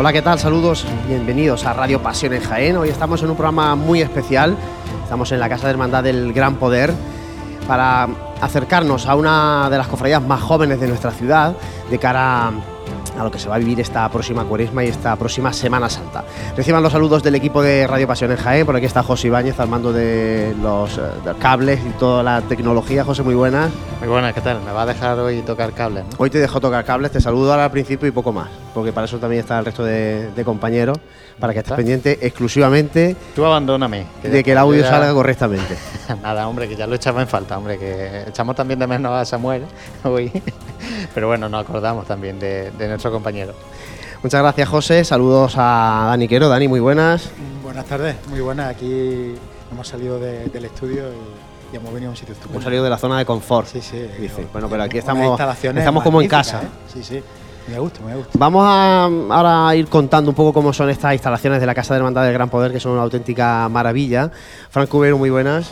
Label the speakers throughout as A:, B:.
A: Hola, ¿qué tal? Saludos, bienvenidos a Radio Pasión en Jaén. Hoy estamos en un programa muy especial. Estamos en la Casa de Hermandad del Gran Poder para acercarnos a una de las cofradías más jóvenes de nuestra ciudad de cara a lo que se va a vivir esta próxima cuaresma y esta próxima Semana Santa. Reciban los saludos del equipo de Radio Pasión en Jaén, por aquí está José Ibáñez al mando de los eh, de cables y toda la tecnología. José, muy buenas.
B: Muy buenas, ¿qué tal? Me va a dejar hoy tocar cables, ¿no?
A: Hoy te dejo tocar cables, te saludo ahora al principio y poco más, porque para eso también está el resto de, de compañeros, para que estés pendiente exclusivamente
B: Tú abandóname.
A: de que el audio salga correctamente.
B: Nada, hombre, que ya lo echamos en falta, hombre, que echamos también de menos a Samuel hoy. Pero bueno, nos acordamos también de, de nuestro compañero.
A: Muchas gracias, José. Saludos a Dani Quero. Dani, muy buenas.
C: Buenas tardes, muy buenas. Aquí hemos salido de- del estudio y, y hemos venido a un sitio estupendo.
A: Hemos salido de la zona de confort.
C: Sí, sí.
A: Dice. Bueno, pero aquí estamos, estamos como en casa.
C: ¿eh? Sí, sí. Me gusta, me gusta.
A: Vamos a ahora a ir contando un poco cómo son estas instalaciones de la Casa de Hermandad del Gran Poder, que son una auténtica maravilla. Frank Cubero, muy buenas.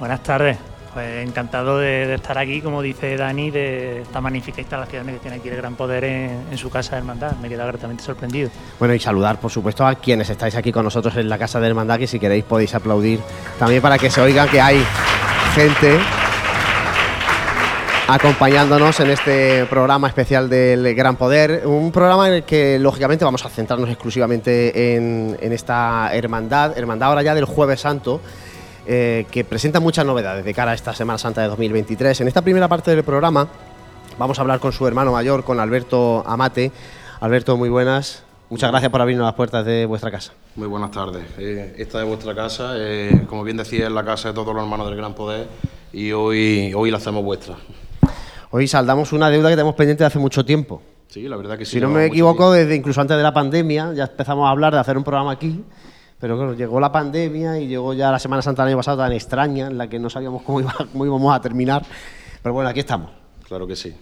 D: Buenas tardes. Pues encantado de, de estar aquí, como dice Dani, de esta magnífica instalación que tiene aquí el Gran Poder en, en su casa de hermandad. Me he quedado gratamente sorprendido.
A: Bueno, y saludar, por supuesto, a quienes estáis aquí con nosotros en la Casa de Hermandad, que si queréis podéis aplaudir también para que se oiga que hay gente acompañándonos en este programa especial del Gran Poder. Un programa en el que, lógicamente, vamos a centrarnos exclusivamente en, esta hermandad, hermandad ahora ya del Jueves Santo, eh, que presenta muchas novedades de cara a esta Semana Santa de 2023. En esta primera parte del programa vamos a hablar con su hermano mayor, con Alberto Amate. Alberto, muy buenas. Muchas gracias por abrirnos las puertas de vuestra casa.
E: Muy buenas tardes. Eh, esta es vuestra casa, eh, como bien decía, es la casa de todos los hermanos del Gran Poder y hoy, hoy la hacemos vuestra.
A: Hoy saldamos una deuda que tenemos pendiente de hace mucho tiempo.
E: Sí, la verdad que sí.
A: Si no me equivoco, desde incluso antes de la pandemia ya empezamos a hablar de hacer un programa aquí. Pero claro, llegó la pandemia y llegó ya la Semana Santa del año pasado tan extraña, en la que no sabíamos cómo, iba- cómo íbamos a terminar. Pero bueno, aquí estamos.
E: Claro que sí.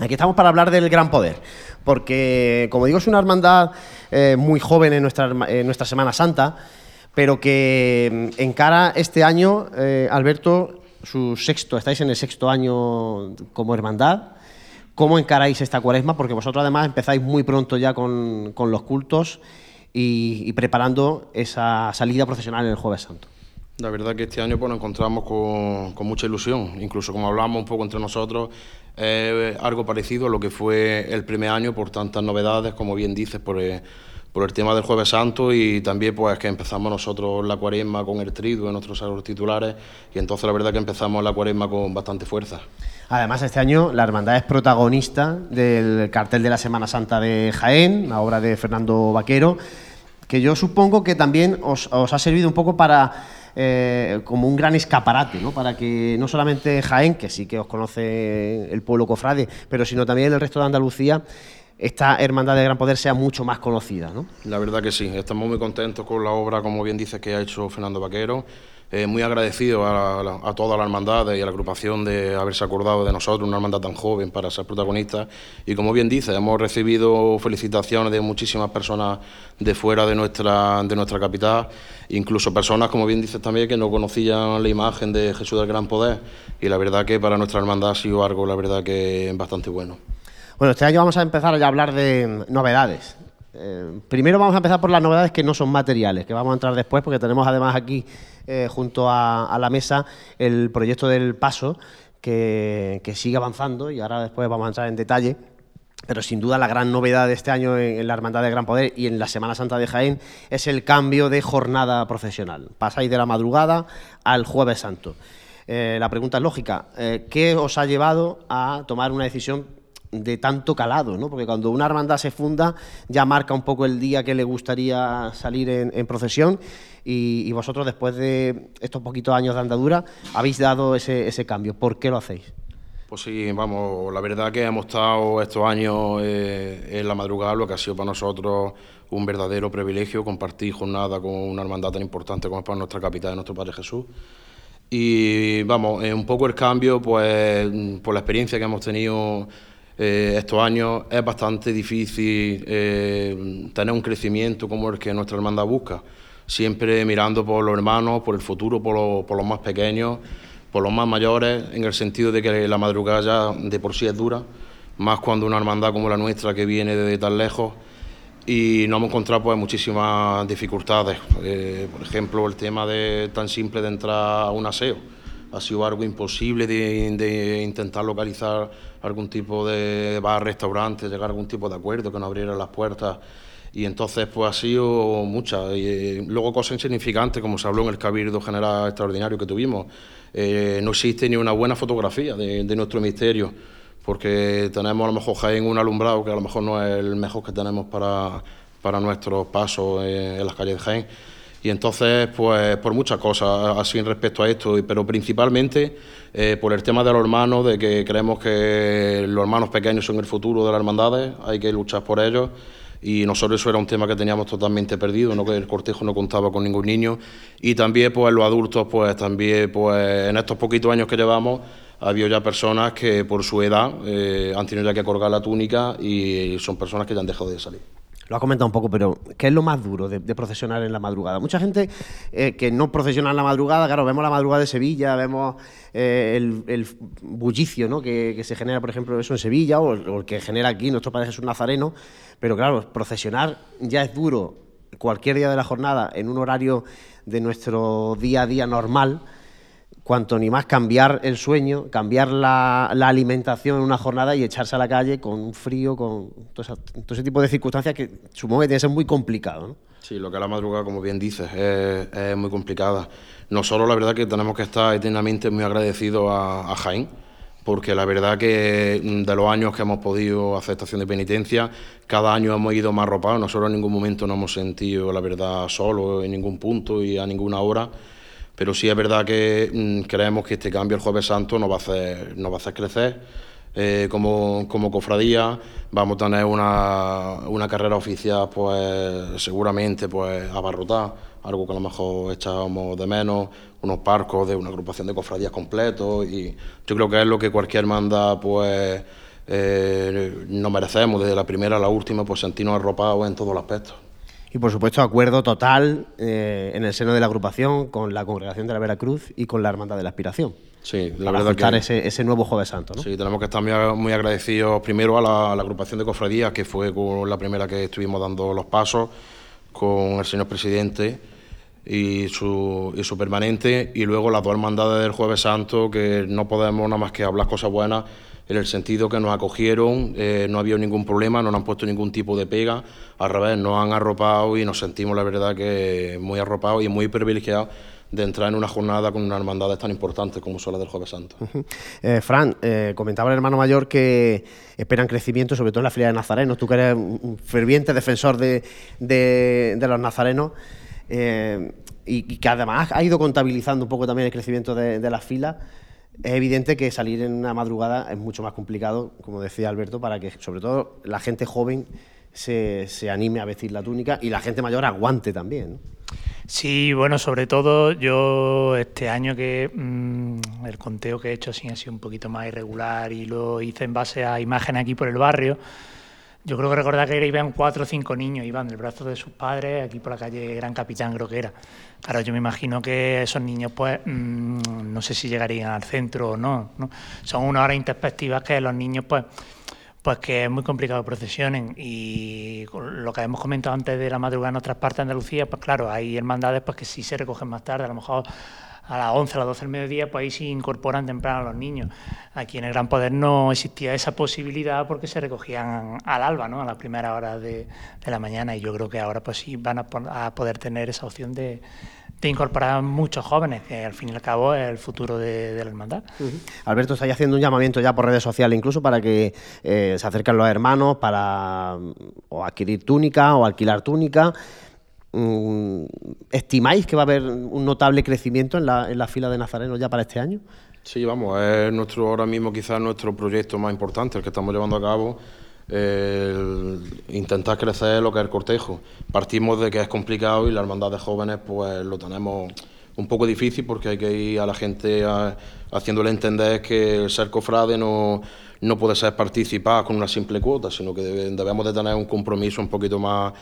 A: Aquí estamos para hablar del Gran Poder, porque, como digo, es una hermandad eh, muy joven en nuestra, Semana Santa, pero que mm, encara este año, eh, Alberto, su sexto, estáis en el sexto año como hermandad. ¿Cómo encaráis esta cuaresma? Porque vosotros además empezáis muy pronto ya con, con los cultos y, y preparando esa salida profesional en el Jueves Santo.
E: La verdad que este año pues, nos encontramos con, mucha ilusión, incluso como hablamos un poco entre nosotros, eh, algo parecido a lo que fue el primer año por tantas novedades, como bien dices, por, eh, por el tema del Jueves Santo y también pues que empezamos nosotros la cuaresma con el triduo en nuestros salón titulares y entonces la verdad que empezamos la cuaresma con bastante fuerza.
A: Además, este año la hermandad es protagonista del cartel de la Semana Santa de Jaén, la obra de Fernando Vaquero, que yo supongo que también os ha servido un poco para eh, como un gran escaparate, ¿no? para que no solamente Jaén, que sí que os conoce el pueblo cofrade, pero sino también el resto de Andalucía, esta hermandad de gran poder sea mucho más conocida. ¿no?
E: La verdad que sí, estamos muy contentos con la obra, como bien dice, que ha hecho Fernando Vaquero. Eh, muy agradecido a, la- a toda la hermandad y a la agrupación de haberse acordado de nosotros, una hermandad tan joven, para ser protagonistas. Y como bien dice, hemos recibido felicitaciones de muchísimas personas de fuera de nuestra, de nuestra capital, incluso personas, como bien dices también, que no conocían la imagen de Jesús del Gran Poder. Y la verdad que para nuestra hermandad ha sido algo, la verdad que bastante bueno.
A: Bueno, este año vamos a empezar ya a hablar de novedades. Eh, primero vamos a empezar por las novedades que no son materiales, que vamos a entrar después porque tenemos además aquí eh, junto a, la mesa el proyecto del paso que, sigue avanzando y ahora después vamos a entrar en detalle. Pero sin duda la gran novedad de este año en, la Hermandad de Gran Poder y en la Semana Santa de Jaén es el cambio de jornada profesional. Pasáis de la madrugada al jueves santo. Eh, la pregunta es lógica. eh, ¿Qué os ha llevado a tomar una decisión de tanto calado? ¿no? Porque cuando una hermandad se funda ya marca un poco el día que le gustaría salir en procesión y, vosotros después de estos poquitos años de andadura habéis dado ese, cambio. ¿Por qué lo hacéis?
E: Pues sí, vamos, la verdad que hemos estado estos años eh, en la madrugada, lo que ha sido para nosotros un verdadero privilegio compartir jornada con una hermandad tan importante como es para nuestra capital, nuestro Padre Jesús. Y vamos, eh, un poco el cambio, pues por la experiencia que hemos tenido eh, estos años, es bastante difícil tener un crecimiento como el que nuestra hermandad busca. Siempre mirando por los hermanos, por el futuro, por, por los más pequeños, por los más mayores, en el sentido de que la madrugada ya de por sí es dura, más cuando una hermandad como la nuestra que viene de tan lejos y no hemos encontrado pues muchísimas dificultades. Eh, por ejemplo, el tema de tan simple de entrar a un aseo. Ha sido algo imposible de, intentar localizar algún tipo de bar, restaurante, llegar a algún tipo de acuerdo, que nos abrieran las puertas. Y entonces, pues ha sido mucha. Y eh, luego cosas insignificantes, como se habló en el Cabildo General Extraordinario que tuvimos. Eh, no existe ni una buena fotografía de, de nuestro misterio porque tenemos a lo mejor Jaén un alumbrado que a lo mejor no es el mejor que tenemos para, para nuestros pasos en, las calles de Jaén. Y entonces, pues por muchas cosas así respecto a esto, pero principalmente eh, por el tema de los hermanos, de que creemos que los hermanos pequeños son el futuro de las hermandades, hay que luchar por ellos. Y nosotros eso era un tema que teníamos totalmente perdido, ¿no? que el cortejo no contaba con ningún niño. Y también pues los adultos, pues también pues en estos poquitos años que llevamos, ha habido ya personas que por su edad eh, han tenido ya que colgar la túnica y son personas que ya han dejado de salir.
A: Lo ha comentado un poco, pero ¿qué es lo más duro de, procesionar en la madrugada? Mucha gente eh, que no procesiona en la madrugada, claro, vemos la madrugada de Sevilla, vemos eh, el, bullicio ¿no? que, se genera, por ejemplo, eso en Sevilla o, el que genera aquí nuestro Padre Jesús Nazareno, pero claro, procesionar ya es duro cualquier día de la jornada en un horario de nuestro día a día normal cuanto ni más cambiar el sueño, cambiar la, alimentación en una jornada y echarse a la calle con un frío, con todo, ese tipo de circunstancias que supongo que tiene que ser muy complicado.
E: Sí, lo que es la madrugada, como bien dices, es, muy complicada. Nosotros la verdad que tenemos que estar eternamente muy agradecidos a, a Jaén, porque la verdad que mm, de los años que hemos podido hacer estación de penitencia, cada año hemos ido más arropados, nosotros en ningún momento no hemos sentido la verdad solo en ningún punto y a ninguna hora pero sí es verdad que mm, creemos que este cambio el Jueves Santo nos va a hacer, nos va a hacer crecer. Eh, como, como, cofradía. Vamos a tener una, una, carrera oficial pues seguramente pues abarrotada, algo que a lo mejor echábamos de menos, unos parcos de una agrupación de cofradías completos y yo creo que es lo que cualquier manda pues eh, nos merecemos. Desde la primera a la última pues sentirnos arropados en todos los aspectos
A: y por supuesto acuerdo total eh, en el seno de la agrupación con la Congregación de la Veracruz y con la Hermandad de la Aspiración.
E: Sí,
A: la verdad que ese, ese, nuevo Jueves Santo. ¿no?
E: Sí, tenemos que estar muy, agradecidos primero a la, agrupación de cofradías, que fue con la primera que estuvimos dando los pasos, con el señor presidente y su, y su permanente, y luego las dos hermandades del Jueves Santo, que no podemos nada más que hablar cosas buenas en el sentido que nos acogieron, eh, no había ningún problema, no nos han puesto ningún tipo de pega, al revés, nos han arropado y nos sentimos, la verdad, que muy arropados y muy privilegiados de entrar en una jornada con una hermandad tan importante como son las del Jueves Santo.
A: Eh, Fran, eh, comentaba el hermano mayor que esperan crecimiento, sobre todo en la fila de nazarenos. Tú que eres un ferviente defensor de, los nazarenos y, que además ha ido contabilizando un poco también el crecimiento de, de las filas es evidente que salir en una madrugada es mucho más complicado, como decía Alberto, para que sobre todo la gente joven se, anime a vestir la túnica y la gente mayor aguante también.
D: Sí, bueno, sobre todo yo este año que mm, el conteo que he hecho ha sido un poquito más irregular y lo hice en base a imágenes aquí por el barrio. Yo creo que recordar que iban cuatro o cinco niños, iban del brazo de sus padres, aquí por la calle Gran Capitán creo que era. Claro, yo me imagino que esos niños, pues, mm, no sé si llegarían al centro o no, no. Son unas horas introspectivas que los niños, pues, pues que es muy complicado que procesionen. Y lo que hemos comentado antes de la madrugada en otras partes de Andalucía, pues claro, hay hermandades pues que sí se recogen más tarde, a lo mejor a las 11, a las 12 del mediodía, pues ahí sí incorporan temprano a los niños. Aquí en el Gran Poder no existía esa posibilidad porque se recogían al alba, ¿no? a las primeras horas de, la mañana, y yo creo que ahora pues sí van a, poder tener esa opción de, incorporar muchos jóvenes, que al fin y al cabo es el futuro de, la hermandad.
A: Alberto, estáis haciendo un llamamiento ya por redes sociales, incluso para que eh, se acerquen los hermanos para o adquirir túnica o alquilar túnica. Mm, ¿Estimáis que va a haber un notable crecimiento en la, en la fila de nazarenos ya para este año?
E: Sí, vamos, es nuestro ahora mismo quizás nuestro proyecto más importante, el que estamos llevando a cabo, intentar crecer lo que es el cortejo. Partimos de que es complicado y la hermandad de jóvenes pues lo tenemos un poco difícil porque hay que ir a la gente haciéndole entender que el ser cofrade no, no puede ser participar con una simple cuota, sino que debemos de tener un compromiso un poquito más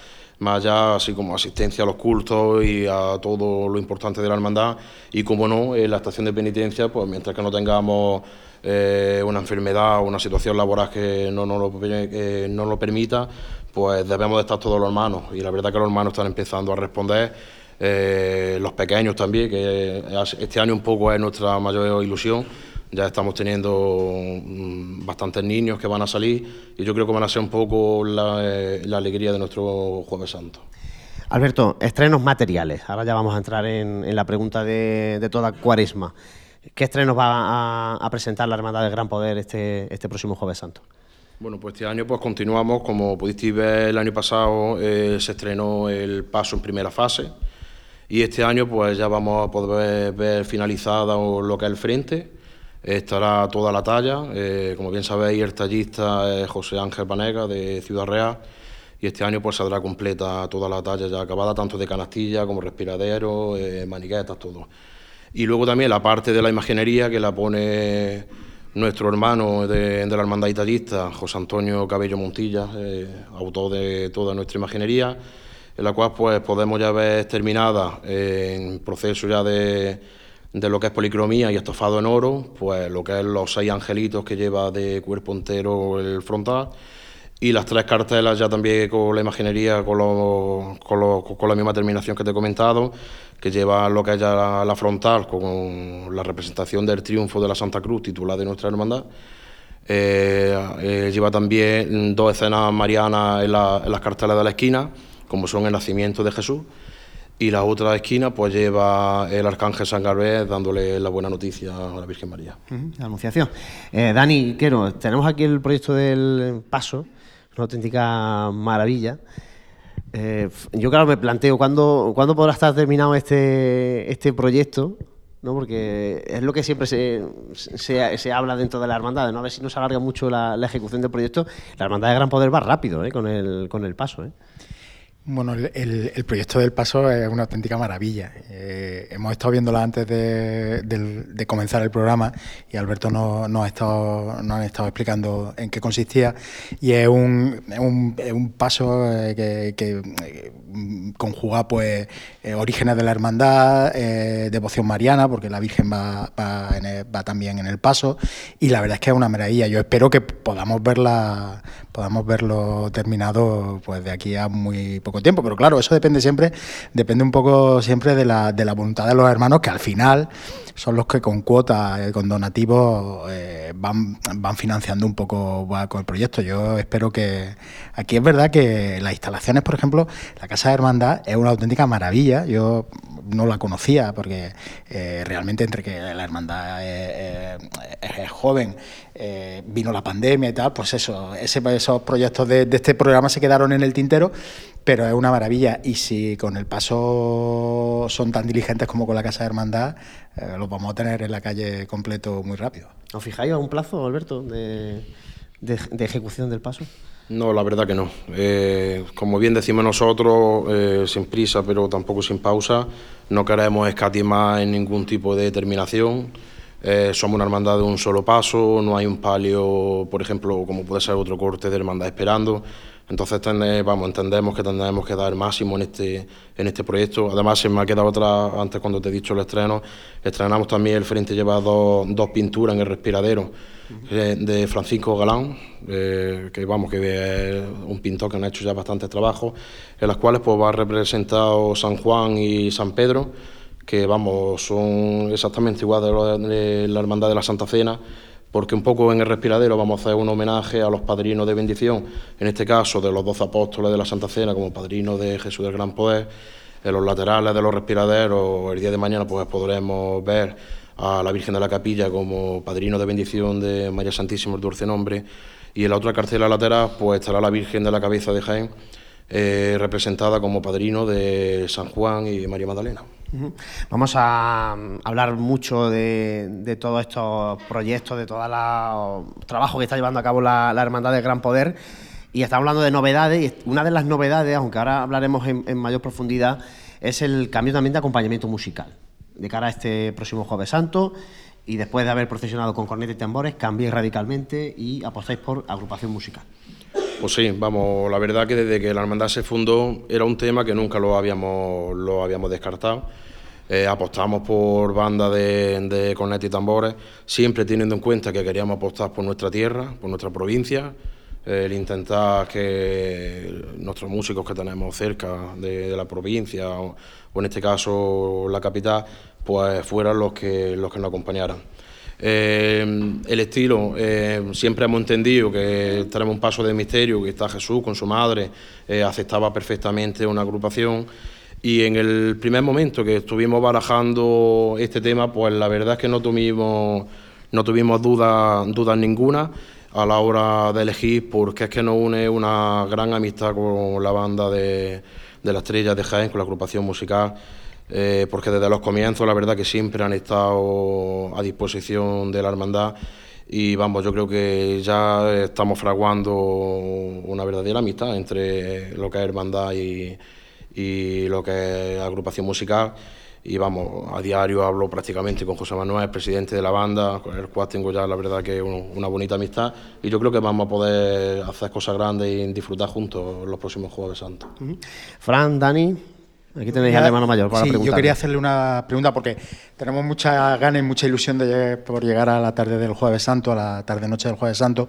E: más allá, así como asistencia a los cultos y a todo lo importante de la hermandad. Y como no, en la estación de penitencia, pues mientras que no tengamos eh, una enfermedad o una situación laboral que no nos lo, no lo permita, pues debemos de estar todos los hermanos y la verdad que los hermanos están empezando a responder, eh, los pequeños también, que este año un poco es nuestra mayor ilusión. Ya estamos teniendo mm, bastantes niños que van a salir y yo creo que van a ser un poco la, eh, alegría de nuestro Jueves Santo.
A: Alberto, estrenos materiales. Ahora ya vamos a entrar en, la pregunta de, toda cuaresma. ¿Qué estrenos va a, presentar la Hermandad del Gran Poder este, este próximo Jueves Santo?
E: Bueno, pues este año pues continuamos, como pudisteis ver el año pasado eh, se estrenó el paso en primera fase y este año pues ya vamos a poder ver finalizado lo que es el frente, estará toda la talla, eh, como bien sabéis el tallista es José Ángel Panega de Ciudad Real y este año pues saldrá completa toda la talla ya acabada, tanto de canastilla como respiradero, eh, maniquetas, todo. Y luego también la parte de la imaginería que la pone nuestro hermano de, la hermandad itallista, José Antonio Cabello Montilla, eh, autor de toda nuestra imaginería, en la cual pues podemos ya ver terminada en proceso ya de, de lo que es policromía y estofado en oro, pues lo que es los seis angelitos que lleva de cuerpo entero el frontal y las tres cartelas ya también con la imaginería, con, con, la misma terminación que te he comentado, que lleva lo que es ya la, frontal con la representación del triunfo de la Santa Cruz titulada de nuestra hermandad. Eh, eh, lleva también dos escenas marianas en, las cartelas de la esquina, como son el nacimiento de Jesús, y la otra esquina pues lleva el arcángel San Gabriel dándole la buena noticia a la Virgen María.
A: anunciación. Eh, Dani, quiero, tenemos aquí el proyecto del paso una auténtica maravilla. Eh, yo claro me planteo cuándo, ¿cuándo podrá estar terminado este, este proyecto, ¿no? porque es lo que siempre se, se, habla dentro de la hermandad, ¿no? a ver si no se alarga mucho la, ejecución del proyecto. La hermandad de Gran Poder va rápido ¿eh? con, el, con el paso. ¿eh?
C: Bueno, el, proyecto del paso es una auténtica maravilla. Eh, hemos estado viéndola antes de, comenzar el programa y Alberto nos, ha estado, nos ha estado explicando en qué consistía. Y es un, un, paso eh, que, eh, conjuga pues orígenes de la hermandad, devoción mariana, porque la Virgen va, va, también en el paso. Y la verdad es que es una maravilla. Yo espero que podamos verla, podamos verlo terminado pues de aquí a muy poco tiempo, pero claro, eso depende siempre, depende un poco siempre de la, de la voluntad de los hermanos, que al final son los que con cuotas, eh, con donativos, eh, van, van financiando un poco con el proyecto. Yo espero que aquí es verdad que las instalaciones, por ejemplo, la Casa de Hermandad es una auténtica maravilla. Yo no la conocía porque eh, realmente entre que la hermandad es, joven, vino la pandemia y tal, pues eso, esos proyectos de, de, este programa se quedaron en el tintero pero es una maravilla. Y si con el paso son tan diligentes como con la Casa de Hermandad, eh, los vamos a tener en la calle completo muy rápido.
A: ¿Os fijáis a un plazo, Alberto, de, ejecución del paso?
E: No, la verdad que no. Eh, como bien decimos nosotros, eh, sin prisa, pero tampoco sin pausa, no queremos escatimar en ningún tipo de determinación. somos una hermandad de un solo paso, no hay un palio, por ejemplo, como puede ser otro corte de hermandad esperando. Entonces vamos, entendemos que tendremos que dar el máximo en este, en este proyecto. Además, se me ha quedado otra, antes cuando te he dicho el estreno, estrenamos también, el frente lleva dos, dos pinturas en el respiradero eh, de Francisco Galán, eh, que vamos, que es un pintor que han hecho ya bastante trabajo, en las cuales pues va representado San Juan y San Pedro, que vamos, son exactamente igual de la Hermandad de la Santa Cena porque un poco en el respiradero vamos a hacer un homenaje a los padrinos de bendición, en este caso de los doce apóstoles de la Santa Cena como padrino de Jesús del Gran Poder. En los laterales de los respiraderos, el día de mañana pues podremos ver a la Virgen de la Capilla como padrino de bendición de María Santísima, el dulce nombre, y en la otra carcela lateral pues estará la Virgen de la Cabeza de Jaén, eh, representada como padrino de San Juan y María Magdalena.
A: Vamos a mm, hablar mucho de, todos estos proyectos, de todo el trabajo que está llevando a cabo la, Hermandad del Gran Poder. Y estamos hablando de novedades. Y una de las novedades, aunque ahora hablaremos en, mayor profundidad, es el cambio también de acompañamiento musical. De cara a este próximo Jueves Santo, y después de haber procesionado con cornetas y tambores, cambiéis radicalmente y apostáis por agrupación musical.
E: Pues sí, vamos, la verdad que desde que la hermandad se fundó era un tema que nunca lo habíamos, lo habíamos descartado. Eh, apostamos por banda de, de y tambores, siempre teniendo en cuenta que queríamos apostar por nuestra tierra, por nuestra provincia, el intentar que nuestros músicos que tenemos cerca de, la provincia o, en este caso la capital, pues fueran los que, los que nos acompañaran. Eh, el estilo, eh, siempre hemos entendido que tenemos un paso de misterio, que está Jesús con su madre, eh, aceptaba perfectamente una agrupación. Y en el primer momento que estuvimos barajando este tema, pues la verdad es que no tuvimos, no tuvimos dudas duda ninguna a la hora de elegir, porque es que nos une una gran amistad con la banda de, de la Estrella de Jaén, con la agrupación musical. Eh, porque desde los comienzos la verdad que siempre han estado a disposición de la hermandad y vamos, yo creo que ya estamos fraguando una verdadera amistad entre lo que es hermandad y, y lo que es agrupación musical. Y vamos, a diario hablo prácticamente con José Manuel, presidente de la banda, con el cual tengo ya la verdad que una bonita amistad. Y yo creo que vamos a poder hacer cosas grandes y disfrutar juntos los próximos Juegos de Santos.
A: Fran, Dani, Aquí tenéis al hermano mayor para
C: sí, Yo quería hacerle una pregunta porque tenemos muchas ganas y mucha ilusión de, por llegar a la tarde del Jueves Santo, a la tarde-noche del Jueves Santo.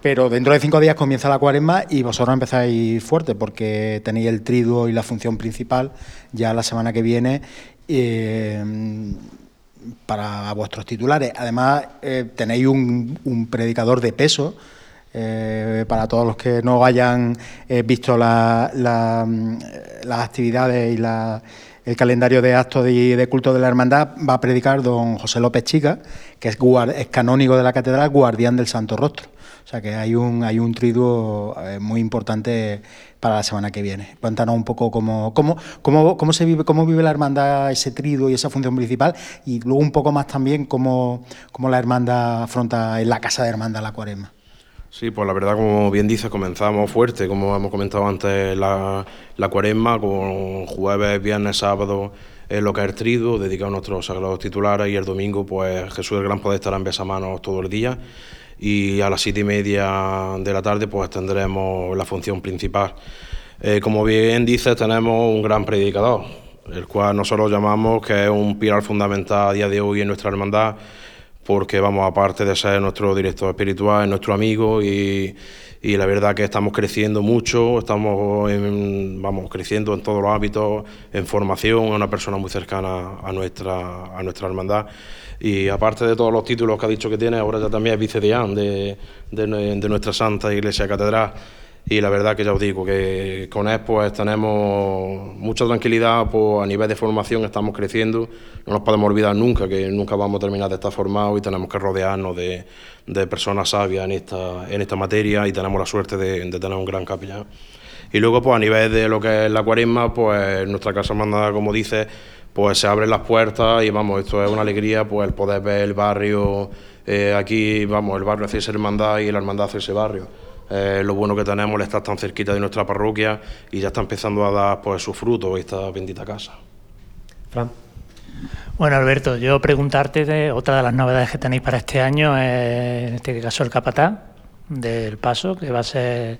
C: Pero dentro de cinco días comienza la cuaresma y vosotros empezáis fuerte porque tenéis el triduo y la función principal ya la semana que viene eh, para vuestros titulares. Además, eh, tenéis un predicador de peso eh, para todos los que no hayan eh, visto las actividades y el calendario de actos de, culto de la hermandad, va a predicar don José López Chica, que es, es canónigo de la catedral, guardián del Santo Rostro. O sea que hay un, triduo eh, muy importante para la semana que viene. Cuéntanos un poco cómo, cómo, se vive, cómo vive la hermandad ese triduo y esa función principal y luego un poco más también cómo, cómo la hermandad afronta en la casa de hermandad la cuaresma.
E: Sí, pues la verdad, como bien dices, comenzamos fuerte, como hemos comentado antes, la, la cuaresma, con jueves, viernes, sábado, es lo que es el trido, dedicado a nuestros sagrados titulares, y el domingo, pues Jesús el Gran Poder estará en besamanos todo el día, y a las siete y media de la tarde, pues tendremos la función principal. Eh, como bien dices, tenemos un gran predicador, el cual nosotros llamamos que es un pilar fundamental a día de hoy en nuestra hermandad, porque vamos, aparte de ser nuestro director espiritual, es nuestro amigo y, y la verdad que estamos creciendo mucho, estamos vamos, creciendo en todos los hábitos, en formación, es una persona muy cercana a nuestra, a nuestra hermandad. Y aparte de todos los títulos que ha dicho que tiene, ahora ya también es vicedeán de, de, de nuestra Santa Iglesia Catedral y la verdad que ya os digo que con él pues tenemos mucha tranquilidad pues, a nivel de formación estamos creciendo. No nos podemos olvidar nunca que nunca vamos a terminar de estar formados y tenemos que rodearnos de, de personas sabias en esta, en esta materia y tenemos la suerte de, de, tener un gran capellán. Y luego pues a nivel de lo que es la cuaresma pues nuestra casa mandada como dice pues se abren las puertas y vamos esto es una alegría pues el poder ver el barrio eh, aquí vamos el barrio hace hermandad y la hermandad hace ese barrio eh, lo bueno que tenemos el estar tan cerquita de nuestra parroquia y ya está empezando a dar pues su fruto esta bendita casa.
A: Fran.
D: Bueno, Alberto, yo preguntarte de otra de las novedades que tenéis para este año, en este caso el capatá del paso, que va a ser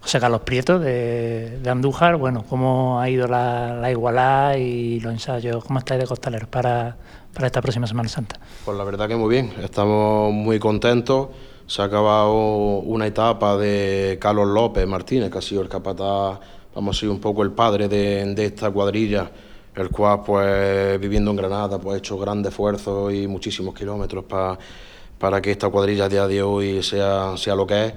D: José Carlos Prieto de, Andújar. Bueno, ¿cómo ha ido la, la igualada y los ensayos? ¿Cómo estáis de costaleros para, para esta próxima Semana Santa?
E: Pues la verdad que muy bien, estamos muy contentos se ha acabado una etapa de Carlos López Martínez, que ha sido el capataz, vamos a ser un poco el padre de, esta cuadrilla, el cual, pues, viviendo en Granada, pues, ha hecho grandes esfuerzos y muchísimos kilómetros para, para que esta cuadrilla a día de hoy sea, sea lo que es.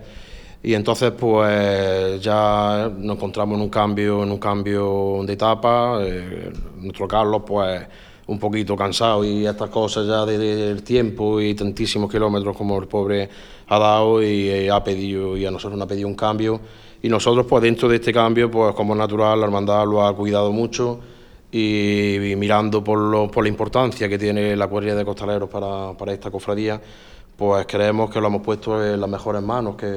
E: Y entonces, pues, ya nos encontramos en un cambio, en un cambio de etapa. Eh, nuestro Carlos, pues, un poquito cansado y estas cosas ya del tiempo y tantísimos kilómetros como el pobre ha dado y, eh, ha pedido y a nosotros nos ha pedido un cambio. Y nosotros pues dentro de este cambio pues como natural la hermandad lo ha cuidado mucho y, mirando por, lo, por la importancia que tiene la cuadrilla de costaleros para, para esta cofradía pues creemos que lo hemos puesto en las mejores manos que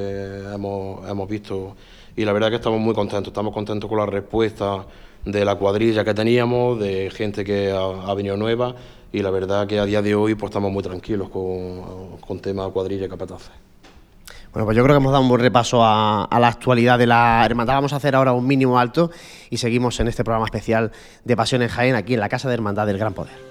E: hemos, hemos visto. Y la verdad que estamos muy contentos, estamos contentos con la respuesta de la cuadrilla que teníamos, de gente que ha, venido nueva y la verdad que a día de hoy pues estamos muy tranquilos con, con tema cuadrilla y capataces.
A: Bueno, pues yo creo que hemos dado un buen repaso a, a, la actualidad de la hermandad. Vamos a hacer ahora un mínimo alto y seguimos en este programa especial de Pasión en Jaén, aquí en la Casa de Hermandad del Gran Poder.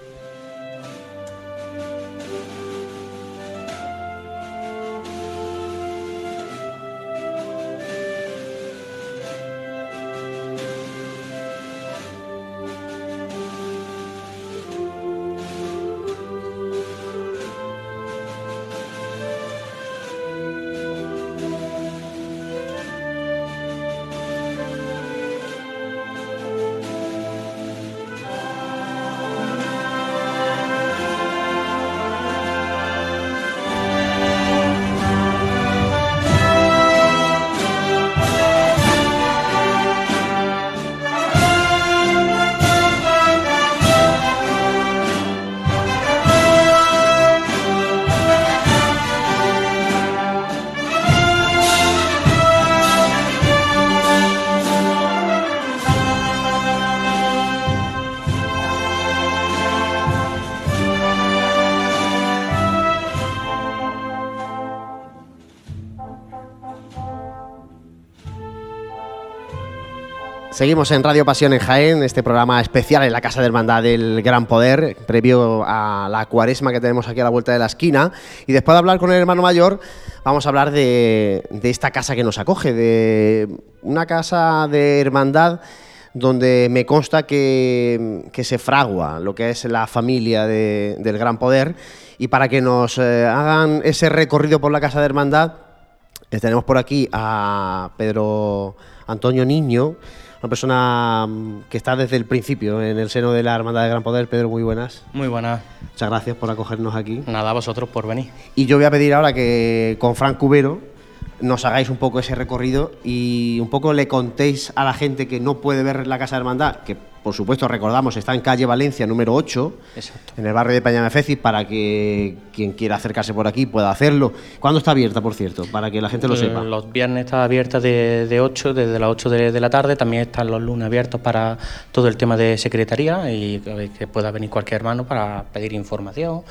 A: Seguimos en Radio Pasión en Jaén, este programa especial en la Casa de Hermandad del Gran Poder, previo a la cuaresma que tenemos aquí a la vuelta de la esquina. Y después de hablar con el hermano mayor, vamos a hablar de, esta casa que nos acoge, de una casa de hermandad donde me consta que, se fragua lo que es la familia del Gran Poder. Y para que nos eh, hagan ese recorrido por la Casa de Hermandad, tenemos por aquí a Pedro Antonio Niño una persona mm, que está desde el principio en el seno de la Hermandad de Gran Poder. Pedro, muy buenas.
F: Muy buenas.
A: Muchas gracias por acogernos aquí.
F: Nada, a vosotros por venir.
A: Y yo voy a pedir ahora que con Frank Cubero nos hagáis un poco ese recorrido y un poco le contéis a la gente que no puede ver la Casa de Hermandad, que por supuesto, recordamos, está en calle Valencia número 8, en el barrio de Peñamefeci, para que quien quiera acercarse por aquí pueda hacerlo. ¿Cuándo está abierta, por cierto? Para que la gente lo eh, sepa.
F: Los viernes está abierta de, 8, desde las 8 de, la tarde. También están los lunes abiertos para todo el tema de secretaría y que pueda venir cualquier hermano para pedir información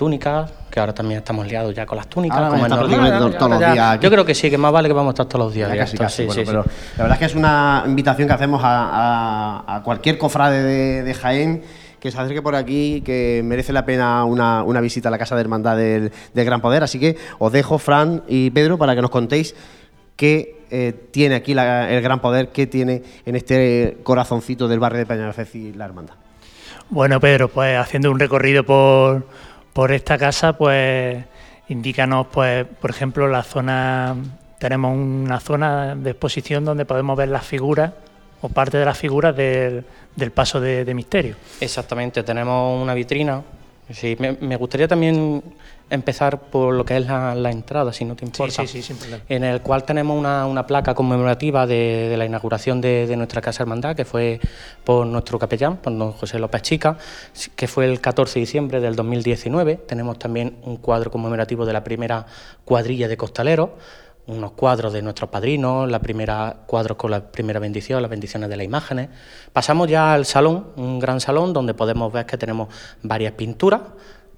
F: túnicas, que ahora también estamos liados ya con las túnicas. como
A: todos los días
F: Yo creo que sí, que más vale que vamos a estar todos los días.
A: pero la verdad es que es una invitación que hacemos a, cualquier cofrade de, Jaén que se acerque por aquí, que merece la pena una, visita a la Casa de Hermandad del, Gran Poder. Así que os dejo, Fran y Pedro, para que nos contéis qué eh, tiene aquí el Gran Poder, qué tiene en este corazoncito del barrio de Peñalfez y la Hermandad.
D: Bueno, Pedro, pues haciendo un recorrido por, por esta casa, pues indícanos, pues, por ejemplo, la zona, tenemos una zona de exposición donde podemos ver las figuras o parte de las figuras del, paso de misterio.
F: Exactamente, tenemos una vitrina Sí, me, gustaría también empezar por lo que es la, entrada, si no te importa.
D: Sí, sí, sí,
F: En el cual tenemos una, placa conmemorativa de, la inauguración de, nuestra Casa Hermandad, que fue por nuestro capellán, por don José López Chica, que fue el 14 de diciembre del 2019. Tenemos también un cuadro conmemorativo de la primera cuadrilla de costaleros unos cuadros de nuestros padrinos, la primera cuadros con la primera bendición, las bendiciones de las imágenes. Pasamos ya al salón, un gran salón donde podemos ver que tenemos varias pinturas,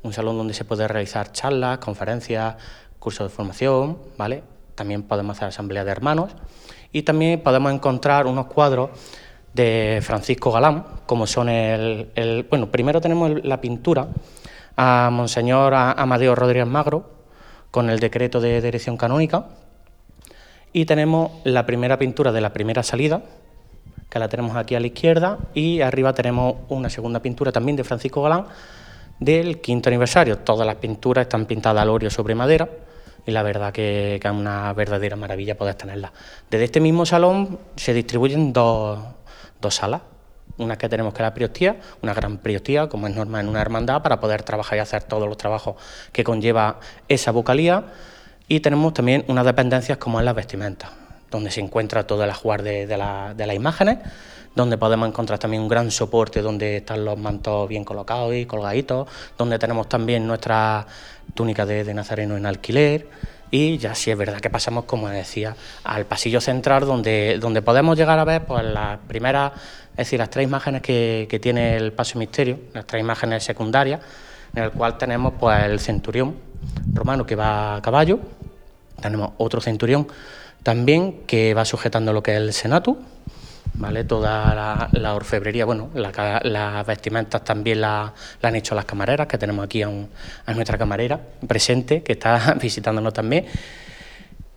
F: un salón donde se puede realizar charlas, conferencias, cursos de formación, ¿vale? También podemos hacer asamblea de hermanos y también podemos encontrar unos cuadros de Francisco Galán, como son el, bueno, primero tenemos la pintura a Monseñor Amadeo Rodríguez Magro con el decreto de dirección canónica y tenemos la primera pintura de la primera salida, que la tenemos aquí a la izquierda, y arriba tenemos una segunda pintura también de Francisco Galán del quinto aniversario. Todas las pinturas están pintadas al óleo sobre madera y la verdad que, es una verdadera maravilla poder tenerlas. Desde este mismo salón se distribuyen dos, dos salas. Una que tenemos que la priostía, una gran priostía, como es normal en una hermandad, para poder trabajar y hacer todos los trabajos que conlleva esa vocalía y tenemos también unas dependencias como es la vestimenta, donde se encuentra todo el ajuar de, las imágenes, donde podemos encontrar también un gran soporte donde están los mantos bien colocados y colgaditos, donde tenemos también nuestra túnica de, nazareno en alquiler. Y ya sí es verdad que pasamos, como decía, al pasillo central donde, donde podemos llegar a ver pues, las primeras, es decir, las tres imágenes que, que tiene el Paso Misterio, las tres imágenes secundarias, en el cual tenemos pues, el centurión romano que va a caballo, tenemos otro centurión también que va sujetando lo que es el senato, ¿vale? Toda la, orfebrería, bueno, las vestimentas también la, han hecho las camareras, que tenemos aquí a, nuestra camarera presente, que está visitándonos también.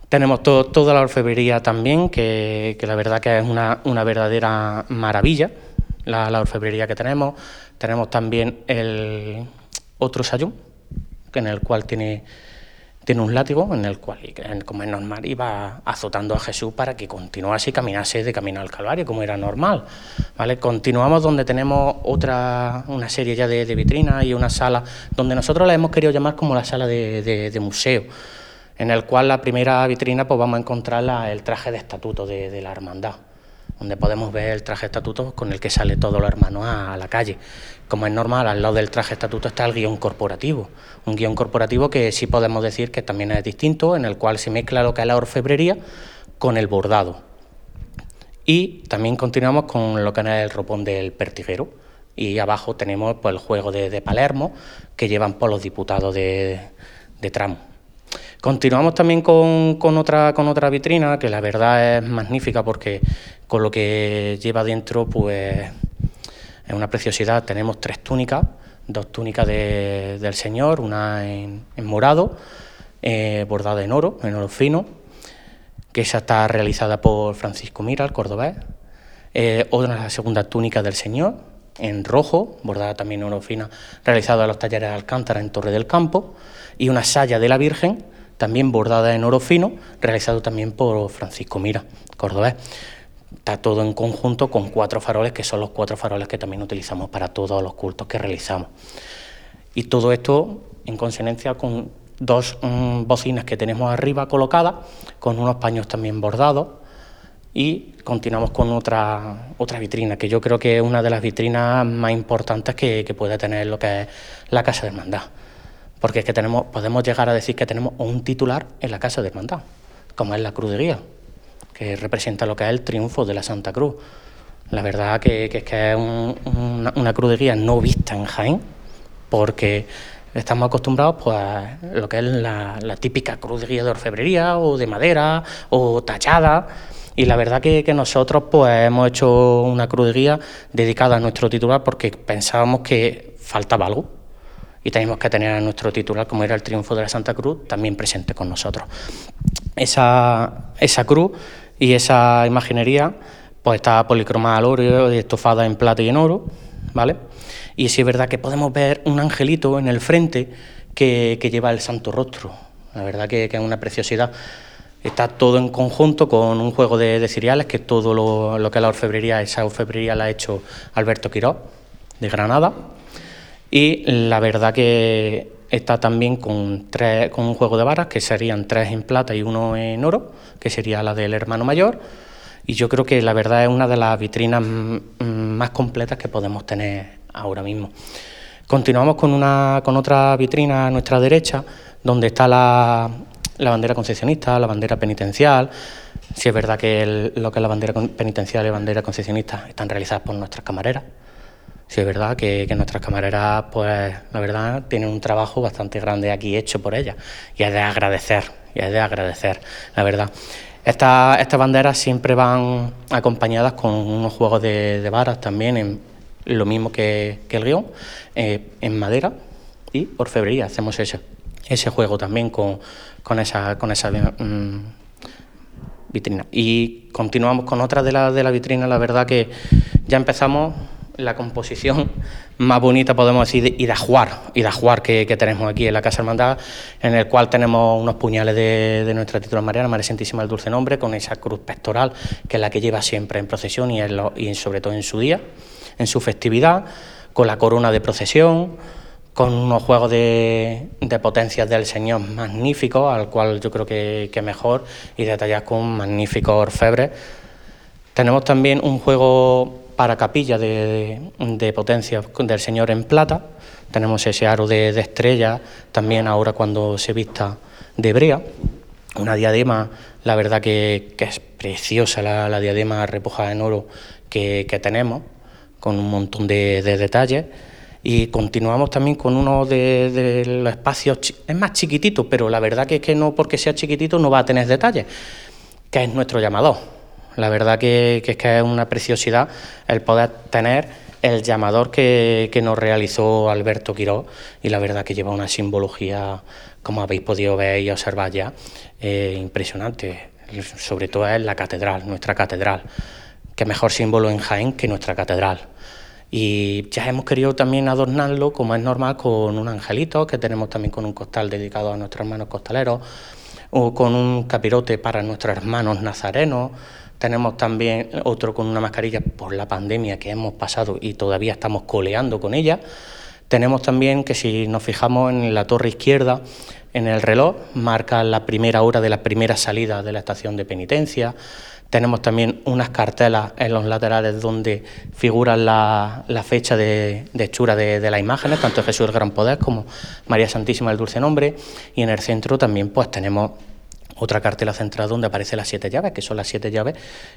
F: Tenemos toda la orfebrería también, que, la verdad que es una, verdadera maravilla, la, la, orfebrería que tenemos. Tenemos también el otro sayón, en el cual tiene tiene un látigo en el cual, como es normal, iba azotando a Jesús para que continuase y caminase de camino al Calvario, como era normal. ¿vale? Continuamos donde tenemos otra, una serie ya de, vitrinas y una sala donde nosotros la hemos querido llamar como la sala de, museo, en el cual la primera vitrina pues vamos a encontrar el traje de estatuto de la hermandad donde podemos ver el traje estatuto con el que sale todos los hermanos a, la calle. Como es normal, al lado del traje estatuto está el guion corporativo, un guion corporativo que sí podemos decir que también es distinto, en el cual se mezcla lo que es la orfebrería con el bordado. Y también continuamos con lo que es el ropón del pertiguero. Y abajo tenemos pues, el juego de, Palermo que llevan por los diputados de, de tramo. Continuamos también con, otra, con otra vitrina que la verdad es magnífica porque con lo que lleva dentro pues es una preciosidad. Tenemos tres túnicas, dos túnicas del Señor, una en, morado, eh, bordada en oro, en oro fino, que esa está realizada por Francisco Mira, el cordobés. Eh, otra la segunda túnica del Señor, en rojo, bordada también en oro fina, realizada en los talleres de Alcántara en Torre del Campo, y una saya de la Virgen, también bordada en oro fino, realizado también por Francisco Mira, cordobés. Está todo en conjunto con cuatro faroles, que son los cuatro faroles que también utilizamos para todos los cultos que realizamos. Y todo esto en consonancia con dos mm, bocinas que tenemos arriba colocadas, con unos paños también bordados. Y continuamos con otra, otra vitrina, que yo creo que es una de las vitrinas más importantes que, que puede tener lo que es la Casa de Hermandad porque es que tenemos, podemos llegar a decir que tenemos un titular en la Casa de Hermandad, como es la Cruz de Guía, que representa lo que es el triunfo de la Santa Cruz. La verdad que, es que es una, cruz de guía no vista en Jaén, porque estamos acostumbrados pues, a lo que es la, típica cruz de guía de orfebrería o de madera o tachada. Y la verdad que, que, nosotros pues, hemos hecho una cruz de guía dedicada a nuestro titular porque pensábamos que faltaba algo y tenemos que tener a nuestro titular, como era el triunfo de la Santa Cruz, también presente con nosotros. Esa, esa cruz y esa imaginería pues está policromada al oro y estofada en plata y en oro, ¿vale? Y sí es verdad que podemos ver un angelito en el frente que, lleva el santo rostro. La verdad que, es una preciosidad. Está todo en conjunto con un juego de, de cereales, que todo lo, lo, que es la orfebrería, esa orfebrería la ha hecho Alberto Quiró, de Granada. Y la verdad que está también con, un juego de varas, que serían tres en plata y uno en oro, que sería la del hermano mayor. Y yo creo que la verdad es una de las vitrinas más completas que podemos tener ahora mismo. Continuamos con, una, con otra vitrina a nuestra derecha, donde está la bandera concesionista, la bandera penitencial. Si es verdad que lo que es la bandera penitencial y la bandera concesionista están realizadas por nuestras camareras. Sí, es verdad que, nuestras camareras, pues la verdad, tienen un trabajo bastante grande aquí hecho por ellas y es de agradecer, y es de agradecer, la verdad. Estas, estas banderas siempre van acompañadas con unos juegos de, varas también, en, lo mismo que, el guion, eh, en madera y orfebrería. Hacemos ese, ese juego también con, con esa, con esa mm, vitrina. Y continuamos con otra de la, de la vitrina, la verdad que ya empezamos la composición más bonita, podemos decir, y de ajuar, y de ajuar que, tenemos aquí en la Casa Hermandad, en el cual tenemos unos puñales de, nuestra titular Mariana, María Santísima del Dulce Nombre, con esa cruz pectoral, que es la que lleva siempre en procesión y, y sobre todo en su día, en su festividad, con la corona de procesión, con unos juegos de, potencias del Señor magníficos, al cual yo creo que, mejor, y detallados con magníficos orfebres. Tenemos también un juego para capilla de, de, potencia del Señor en plata. Tenemos ese aro de, estrella también ahora cuando se vista de brea. Una diadema, la verdad que, es preciosa la, diadema repujada en oro que, tenemos, con un montón de, detalles. Y continuamos también con uno de, los espacios, es más chiquitito, pero la verdad que es que no porque sea chiquitito no va a tener detalles, que es nuestro llamador la verdad que, es que es una preciosidad el poder tener el llamador que, nos realizó Alberto Quiró y la verdad que lleva una simbología, como habéis podido ver y observar ya, eh, impresionante. Sobre todo es la catedral, nuestra catedral. Qué mejor símbolo en Jaén que nuestra catedral. Y ya hemos querido también adornarlo, como es normal, con un angelito, que tenemos también con un costal dedicado a nuestros hermanos costaleros, o con un capirote para nuestros hermanos nazarenos tenemos también otro con una mascarilla por la pandemia que hemos pasado y todavía estamos coleando con ella. Tenemos también que si nos fijamos en la torre izquierda, en el reloj, marca la primera hora de la primera salida de la estación de penitencia. Tenemos también unas cartelas en los laterales donde figuran la, fecha de, hechura de, las imágenes, tanto Jesús el Gran Poder como María Santísima el Dulce Nombre. Y en el centro también pues tenemos otra cartela central donde aparecen las siete llaves, que son las siete llaves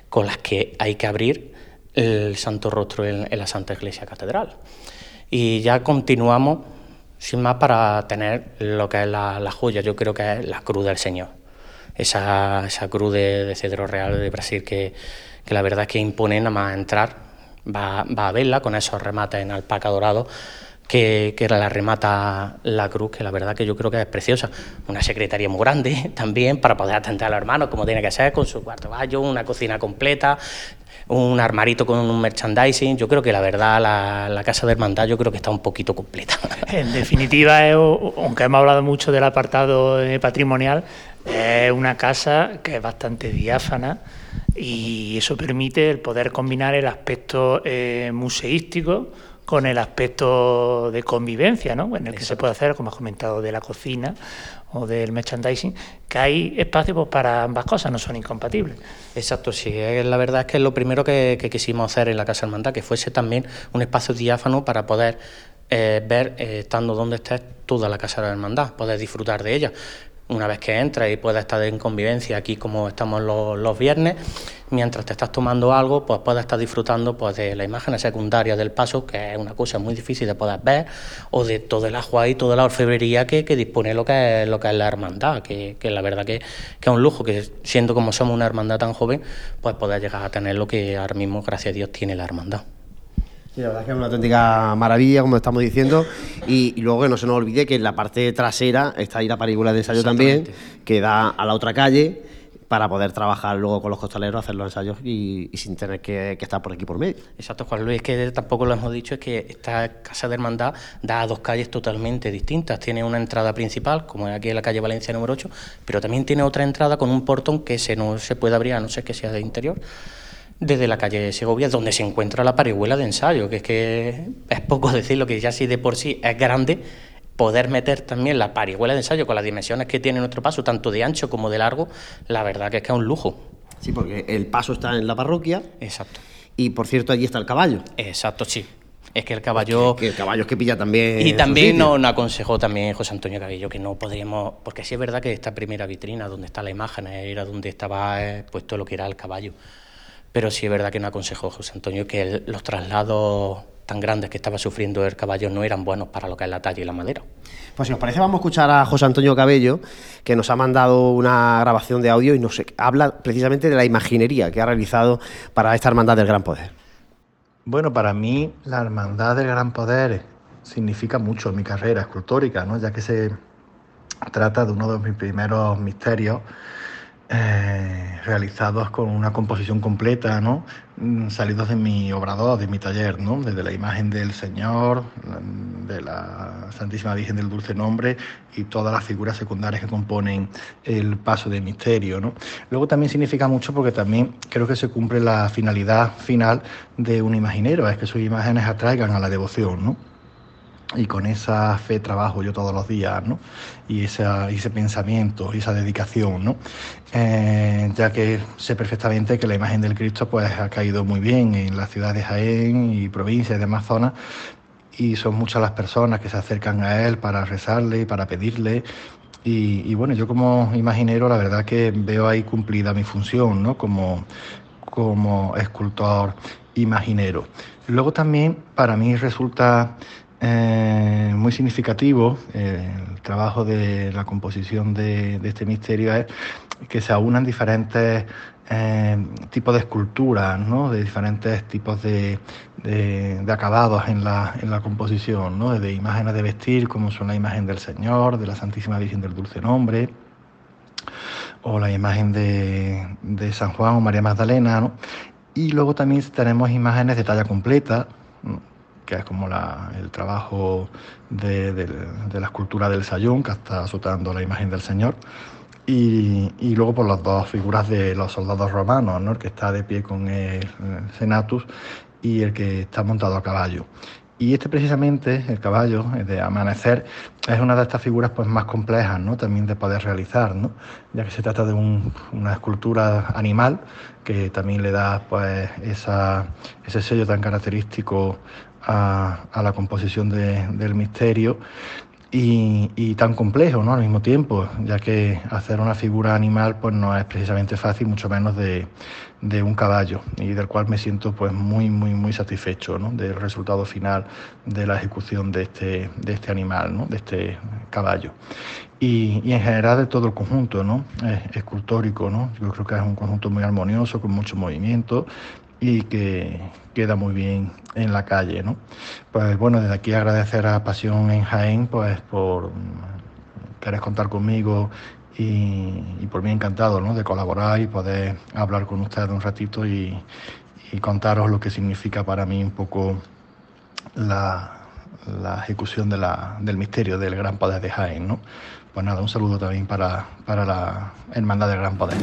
F: con las que hay que abrir el Santo Rostro en, la Santa Iglesia Catedral. Y ya continuamos sin más para tener lo que es la, joya, yo creo que es la cruz del Señor. Esa, esa cruz de, cedro real de Brasil que, la verdad es que impone nada más entrar, va, va a verla con esos remates en alpaca dorado que, la remata la cruz, que la verdad que yo creo que es preciosa. Una secretaría muy grande también para poder atender a los hermanos como tiene que ser, con su cuarto baño, una cocina completa, un armarito con un merchandising. Yo creo que la verdad la, Casa de Hermandad yo creo que está un poquito completa.
D: En definitiva, aunque hemos hablado mucho del apartado eh, patrimonial, es una casa que es bastante diáfana y eso permite el poder combinar el aspecto eh, museístico con el aspecto de convivencia, ¿no? en el que se puede hacer, como has comentado, de la cocina o del merchandising, que hay espacio pues, para ambas cosas, no son incompatibles.
F: Exacto, sí, la verdad es que es lo primero que, quisimos hacer en la Casa Hermandad, que fuese también un espacio diáfano para poder eh, ver, eh, estando donde estés, toda la Casa de la Hermandad, poder disfrutar de ella una vez que entras y puedes estar en convivencia aquí como estamos los, viernes, mientras te estás tomando algo, pues puedes estar disfrutando pues, de la imagen secundaria del paso, que es una cosa muy difícil de poder ver, o de todo el agua y toda la orfebrería que, dispone lo que es, lo que es la hermandad, que, que la verdad que, que, es un lujo, que siendo como somos una hermandad tan joven, pues poder llegar a tener lo que ahora mismo, gracias a Dios, tiene la hermandad.
A: Sí, la verdad es que es una auténtica maravilla, como estamos diciendo. Y, luego que no se nos olvide que en la parte trasera está ahí la parícula de ensayo también, que da a la otra calle para poder trabajar luego con los costaleros, hacer los ensayos y, sin tener que, estar por aquí por medio.
F: Exacto, Juan Luis, que tampoco lo hemos dicho, es que esta Casa de Hermandad da a dos calles totalmente distintas. Tiene una entrada principal, como es aquí en la calle Valencia número 8, pero también tiene otra entrada con un portón que se no se puede abrir, a no ser que sea de interior desde la calle Segovia, donde se encuentra la parihuela de ensayo, que es que es poco decirlo, que ya sí de por sí es grande, poder meter también la parihuela de ensayo con las dimensiones que tiene nuestro paso, tanto de ancho como de largo, la verdad que es que es un lujo.
A: Sí, porque el paso está en la parroquia.
F: Exacto.
A: Y por cierto, allí está el caballo.
F: Exacto, sí. Es que el caballo.
A: Que, el caballo es que pilla también.
F: Y también nos, aconsejó también José Antonio Cabello que no podríamos. Porque sí es verdad que esta primera vitrina donde está la imagen era donde estaba eh, puesto lo que era el caballo pero sí es verdad que no aconsejó José Antonio que los traslados tan grandes que estaba sufriendo el caballo no eran buenos para lo que es la talla y la madera.
A: Pues si os parece vamos a escuchar a José Antonio Cabello, que nos ha mandado una grabación de audio y nos habla precisamente de la imaginería que ha realizado para esta Hermandad del Gran Poder.
G: Bueno, para mí la Hermandad del Gran Poder significa mucho en mi carrera escultórica, ¿no? ya que se trata de uno de mis primeros misterios eh, realizados con una composición completa, ¿no? Mm, salidos de mi obrador, de mi taller, ¿no? desde la imagen del Señor, de la Santísima Virgen del Dulce Nombre y todas las figuras secundarias que componen el paso de misterio. ¿no? Luego también significa mucho porque también creo que se cumple la finalidad final de un imaginero, es que sus imágenes atraigan a la devoción. ¿no? Y con esa fe trabajo yo todos los días, ¿no? Y ese pensamiento y esa dedicación, ¿no? Eh, ya que sé perfectamente que la imagen del Cristo pues ha caído muy bien en las ciudades de Jaén y provincias de demás zonas y son muchas las personas que se acercan a él para rezarle y para pedirle y, bueno, yo como imaginero la verdad que veo ahí cumplida mi función, ¿no? Como, como escultor imaginero. Luego también para mí resulta eh, muy significativo eh, el trabajo de la composición de, este misterio es que se aunan diferentes eh, tipos de esculturas, ¿no? de diferentes tipos de, acabados en la, en la composición, ¿no? de imágenes de vestir, como son la imagen del Señor, de la Santísima Virgen del Dulce Nombre, o la imagen de, de San Juan o María Magdalena. ¿no? Y luego también tenemos imágenes de talla completa, que es como el trabajo de, la escultura del Sayón, que está azotando la imagen del Señor. Y, luego por las dos figuras de los soldados romanos, ¿no? el que está de pie con el, Senatus y el que está montado a caballo. Y este precisamente, el caballo de amanecer, es una de estas figuras pues, más complejas ¿no? también de poder realizar, ¿no? ya que se trata de una escultura animal que también le da pues, ese sello tan característico a, la composición del misterio y, tan complejo ¿no? al mismo tiempo, ya que hacer una figura animal pues no es precisamente fácil, mucho menos de, de un caballo, y del cual me siento pues muy, muy, muy satisfecho ¿no? del resultado final de la ejecución de este, de este animal, ¿no? de este caballo. Y, y, en general de todo el conjunto ¿no? escultórico. ¿no? Yo creo que es un conjunto muy armonioso, con mucho movimiento y que queda muy bien en la calle, ¿no? Pues bueno, desde aquí agradecer a Pasión en Jaén, pues por querer contar conmigo y, por mí encantado, ¿no? De colaborar y poder hablar con ustedes un ratito y, contaros lo que significa para mí un poco la, ejecución del misterio del Gran Poder de Jaén, ¿no? Pues nada, un saludo también para, para la Hermandad del Gran Poder.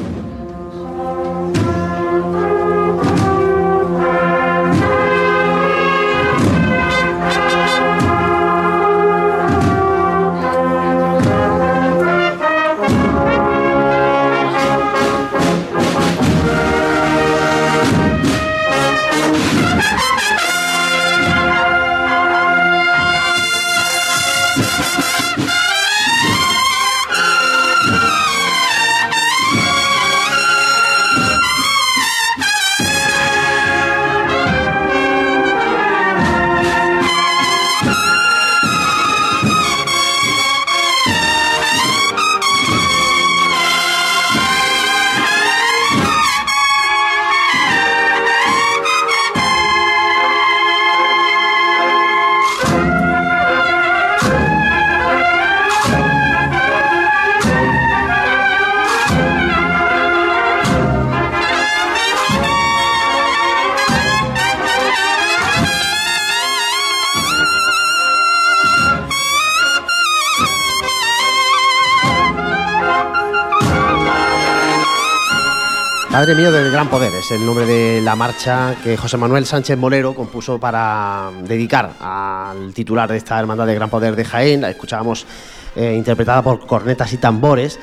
A: Padre mío del gran poder es el nombre de la marcha que José Manuel Sánchez Molero compuso para dedicar al titular de esta hermandad de gran poder de Jaén. La escuchábamos eh, interpretada por cornetas y tambores,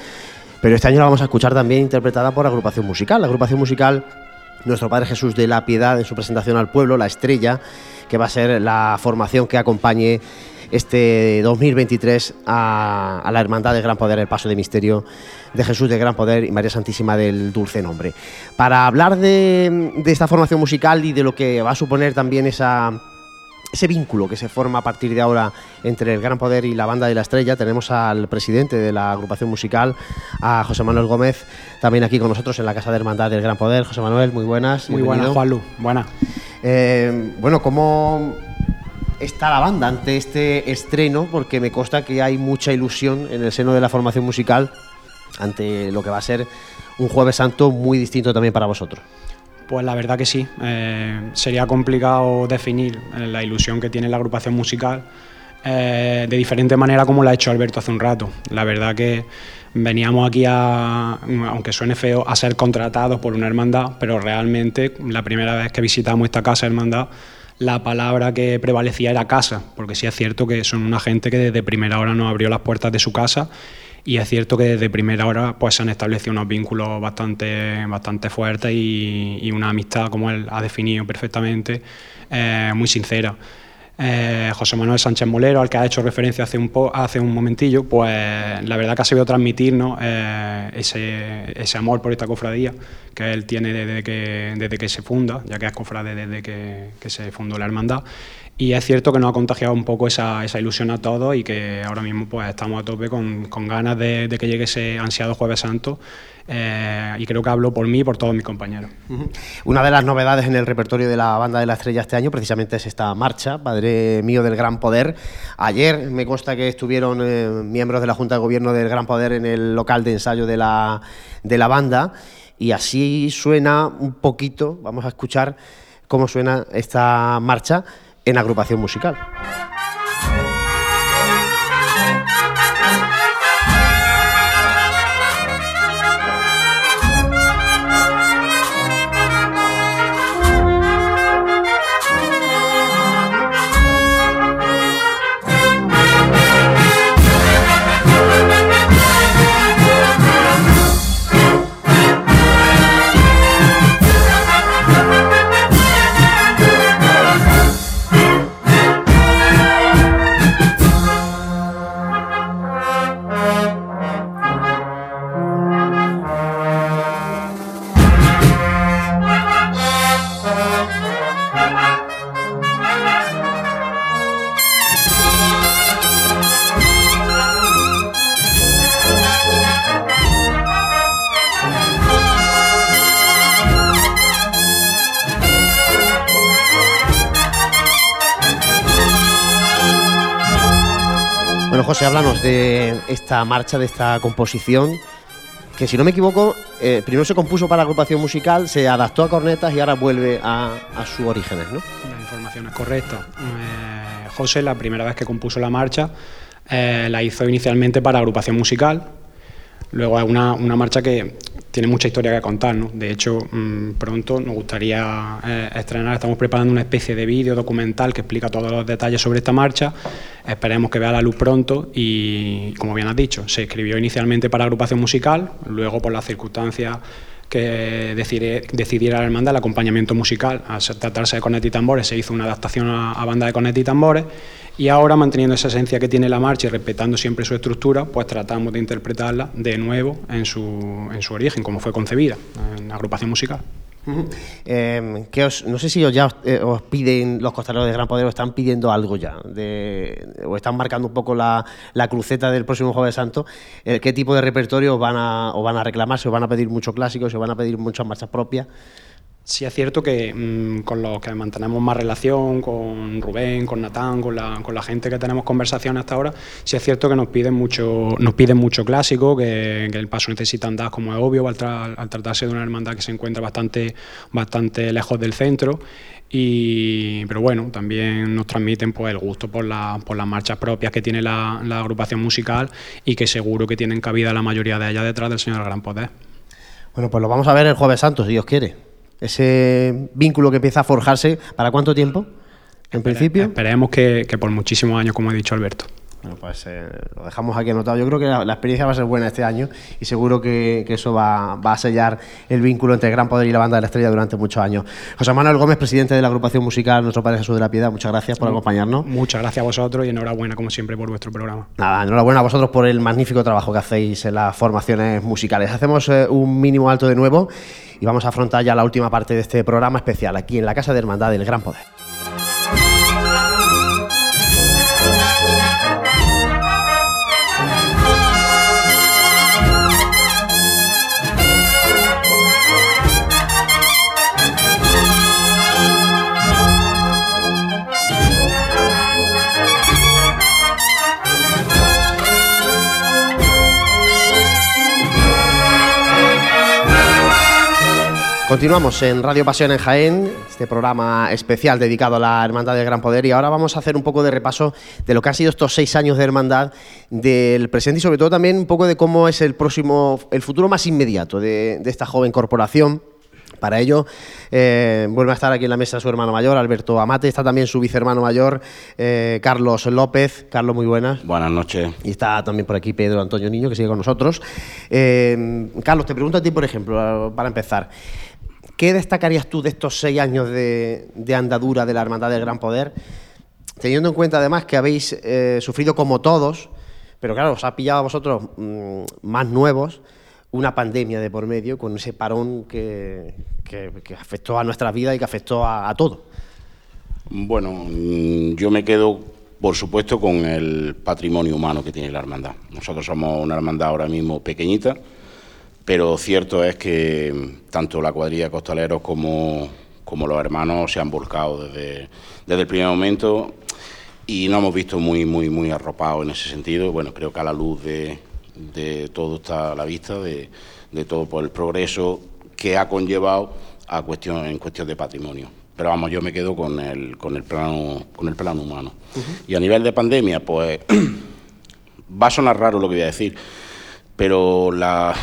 A: pero este año la vamos a escuchar también interpretada por agrupación musical. La agrupación musical Nuestro Padre Jesús de la Piedad en su presentación al pueblo, La Estrella, que va a ser la formación que acompañe este 2023 a, la Hermandad de Gran Poder, el Paso de Misterio de Jesús de Gran Poder y María Santísima del Dulce Nombre. Para hablar de, esta formación musical y de lo que va a suponer también esa, ese vínculo que se forma a partir de ahora entre el Gran Poder y la Banda de la Estrella, tenemos al presidente de la agrupación musical, a José Manuel Gómez, también aquí con nosotros en la Casa de Hermandad del Gran Poder. José Manuel, muy buenas.
H: Muy buenas, Juanlu. Buenas.
A: Eh, bueno, ¿cómo está la banda ante este estreno, porque me consta que hay mucha ilusión en el seno de la formación musical ante lo que va a ser un jueves santo muy distinto también para vosotros.
H: Pues la verdad que sí, eh, sería complicado definir eh, la ilusión que tiene la agrupación musical eh, de diferente manera como la ha hecho Alberto hace un rato. La verdad que veníamos aquí a, aunque suene feo, a ser contratados por una hermandad, pero realmente la primera vez que visitamos esta casa hermandad la palabra que prevalecía era casa, porque sí es cierto que son una gente que desde primera hora nos abrió las puertas de su casa y es cierto que desde primera hora pues se han establecido unos vínculos bastante, bastante fuertes y, una amistad, como él ha definido perfectamente, eh, muy sincera. Eh, José Manuel Sánchez Molero, al que ha hecho referencia hace un, hace un momentillo, pues la verdad que ha sabido transmitirnos eh, ese, ese, amor por esta cofradía que él tiene desde que, desde que se funda, ya que es cofrade desde que, se fundó la hermandad. Y es cierto que nos ha contagiado un poco esa, esa ilusión a todos y que ahora mismo pues estamos a tope con, con ganas de, que llegue ese ansiado Jueves Santo eh, y creo que hablo por mí y por todos mis compañeros.
A: Una de las novedades en el repertorio de la Banda de la Estrella este año precisamente es esta marcha, Padre mío del Gran Poder. Ayer me consta que estuvieron eh, miembros de la Junta de Gobierno del Gran Poder en el local de ensayo de la, de la banda y así suena un poquito, vamos a escuchar cómo suena esta marcha en agrupación musical. José, de esta marcha, de esta composición, que si no me equivoco, eh, primero se compuso para agrupación musical, se adaptó a cornetas y ahora vuelve a, sus orígenes, ¿no?
H: La información es correcta. Eh, José, la primera vez que compuso la marcha, eh, la hizo inicialmente para agrupación musical, luego es una, una marcha que tiene mucha historia que contar. ¿no? De hecho, mm, pronto nos gustaría eh, estrenar, estamos preparando una especie de vídeo documental que explica todos los detalles sobre esta marcha. Esperemos que vea la luz pronto y, como bien has dicho, se escribió inicialmente para agrupación musical, luego por las circunstancias que decidiera la hermandad el acompañamiento musical, al tratarse de cornet y tambores, se hizo una adaptación a, a banda de cornet y tambores y ahora, manteniendo esa esencia que tiene la marcha y respetando siempre su estructura, pues tratamos de interpretarla de nuevo en su, en su origen, como fue concebida, en agrupación musical.
A: Em, os, no sé si os ya eh, os, piden los costaleros de Gran Poder o están pidiendo algo ya, de, o están marcando un poco la, la cruceta del próximo Jueves Santo. Eh, ¿Qué tipo de repertorio van a, van a reclamar? ¿Se os van a pedir mucho clásico? ¿Se os van a pedir muchas marchas propias?
H: Sí es cierto que mm, con los que mantenemos más relación, con Rubén, con Natán, con la, con la gente que tenemos conversación hasta ahora, sí es cierto que nos piden mucho, nos piden mucho clásico, que, el paso necesita andar como es obvio al, tratarse de una hermandad que se encuentra bastante, bastante lejos del centro. Y, pero bueno, también nos transmiten pues, el gusto por, la, por las marchas propias que tiene la, la agrupación musical y que seguro que tienen cabida la mayoría de ellas detrás del Señor Gran Poder.
A: Bueno, pues lo vamos a ver el Jueves Santo, si Dios quiere ese vínculo que empieza a forjarse, ¿para cuánto tiempo? En principio.
H: Esperemos que, por muchísimos años, como ha dicho Alberto.
A: Bueno, pues eh, lo dejamos aquí anotado. Yo creo que la, experiencia va a ser buena este año y seguro que, eso va, a sellar el vínculo entre el Gran Poder y la Banda de la Estrella durante muchos años. José Manuel Gómez, presidente de la agrupación musical Nuestro Padre Jesús de la Piedad, muchas gracias por acompañarnos.
H: Muchas gracias a vosotros y enhorabuena, como siempre, por vuestro programa.
A: Nada, enhorabuena a vosotros por el magnífico trabajo que hacéis en las formaciones musicales. Hacemos eh, un mínimo alto de nuevo y vamos a afrontar ya la última parte de este programa especial aquí en la Casa de Hermandad del Gran Poder. Continuamos en Radio Pasión en Jaén, este programa especial dedicado a la Hermandad del Gran Poder y ahora vamos a hacer un poco de repaso de lo que han sido estos seis años de Hermandad, del presente y sobre todo también un poco de cómo es el próximo, el futuro más inmediato de, esta joven corporación. Para ello, eh, vuelve a estar aquí en la mesa su hermano mayor, Alberto Amate, está también su vicehermano mayor, eh, Carlos López. Carlos, muy buenas.
I: Buenas noches.
A: Y está también por aquí Pedro Antonio Niño, que sigue con nosotros. Eh, Carlos, te pregunto a ti, por ejemplo, para empezar. ¿Qué destacarías tú de estos seis años de, andadura de la Hermandad del Gran Poder? Teniendo en cuenta además que habéis eh, sufrido como todos, pero claro, os ha pillado a vosotros mm, más nuevos, una pandemia de por medio, con ese parón que, afectó a nuestra vida y que afectó a, a todo.
I: Bueno, mm, yo me quedo, por supuesto, con el patrimonio humano que tiene la hermandad. Nosotros somos una hermandad ahora mismo pequeñita, pero cierto es que tanto la cuadrilla de costaleros como, como los hermanos se han volcado desde, desde el primer momento y nos hemos visto muy, muy, muy arropados en ese sentido. Bueno, creo que a la luz de, de todo está a la vista, de, de, todo por el progreso que ha conllevado a cuestión, en cuestión de patrimonio. Pero vamos, yo me quedo con el, con el, plano, con el plano humano. Y a nivel de pandemia, pues va a sonar raro lo que voy a decir, pero la,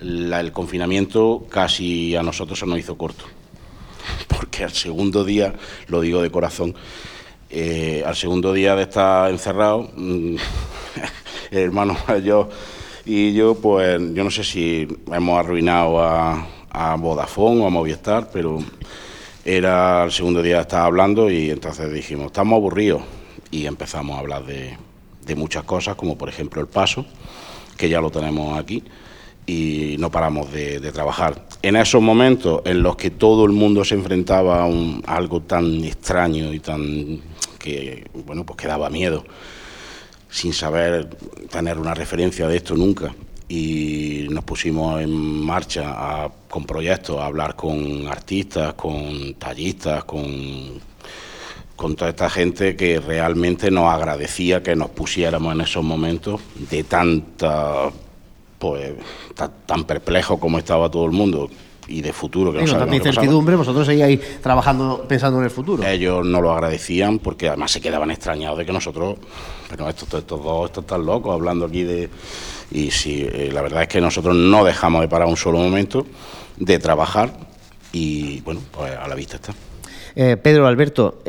I: el confinamiento casi a nosotros se nos hizo corto, porque al segundo día, lo digo de corazón, eh, al segundo día de estar encerrado, mm, el hermano yo y yo, pues yo no sé si hemos arruinado a, a Vodafone o a Movistar, pero era el segundo día de estar hablando y entonces dijimos, estamos aburridos y empezamos a hablar de, de muchas cosas, como por ejemplo el paso, que ya lo tenemos aquí y no paramos de, trabajar. En esos momentos en los que todo el mundo se enfrentaba a, un, algo tan extraño y tan que bueno pues que daba miedo, sin saber tener una referencia de esto nunca. Y nos pusimos en marcha con proyectos, a hablar con artistas, con tallistas, con con toda esta gente que realmente nos agradecía que nos pusiéramos en esos momentos de tanta, pues, tan, perplejo como estaba todo el mundo y de futuro que
A: no tanta incertidumbre, vosotros seguíais trabajando pensando en el futuro.
I: Ellos no lo agradecían porque además se quedaban extrañados de que nosotros, pero estos, estos dos están locos hablando aquí de... Y sí, eh, la verdad es que nosotros no dejamos de parar un solo momento de trabajar y bueno, pues a la vista está.
A: Eh, Pedro, Alberto,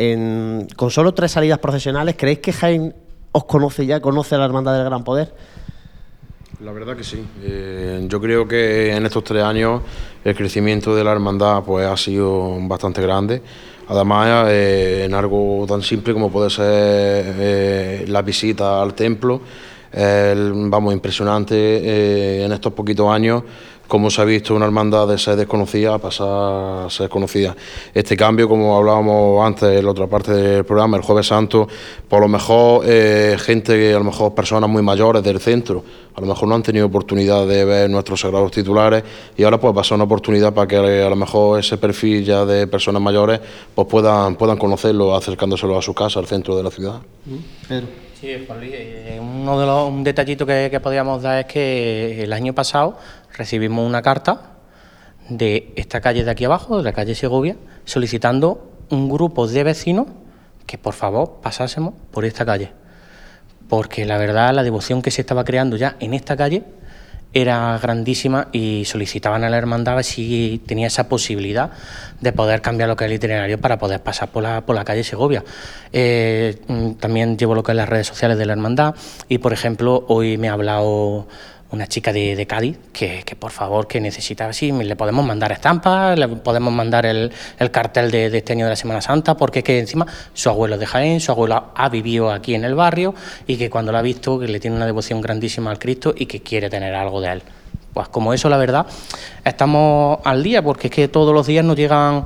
A: con solo tres salidas profesionales, ¿creéis que Jaime os conoce ya, conoce a la Hermandad del Gran Poder?
E: La verdad que sí. Eh, yo creo que en estos tres años el crecimiento de la hermandad pues, ha sido bastante grande. Además, eh, en algo tan simple como puede ser la visita al templo, vamos, impresionante en estos poquitos años como se ha visto una hermandad de ser desconocida a pasar a ser conocida. Este cambio, como hablábamos antes en la otra parte del programa, el Jueves Santo, por lo mejor eh, gente, a lo mejor personas muy mayores del centro, a lo mejor no han tenido oportunidad de ver nuestros sagrados titulares y ahora pues va a ser una oportunidad para que a lo mejor ese perfil ya de personas mayores pues puedan, puedan conocerlo acercándoselo a su casa, al centro de la ciudad.
F: Sí, Juan Luis, eh, uno de los, un detallito que, que podíamos dar es que el año pasado recibimos una carta de esta calle de aquí abajo, de la calle Segovia, solicitando un grupo de vecinos que por favor pasásemos por esta calle. Porque la verdad la devoción que se estaba creando ya en esta calle era grandísima y solicitaban a la hermandad si tenía esa posibilidad de poder cambiar lo que es el itinerario para poder pasar por la, por la calle Segovia. Eh, mm, también llevo lo que es las redes sociales de la hermandad y, por ejemplo, hoy me ha hablado una chica de, Cádiz que, por favor que necesita, sí, le podemos mandar estampas, le podemos mandar el, cartel de, este año de la Semana Santa, porque es que encima su abuelo de Jaén, su abuelo ha vivido aquí en el barrio y que cuando lo ha visto que le tiene una devoción grandísima al Cristo y que quiere tener algo de él. Pues como eso, la verdad, estamos al día, porque es que todos los días nos llegan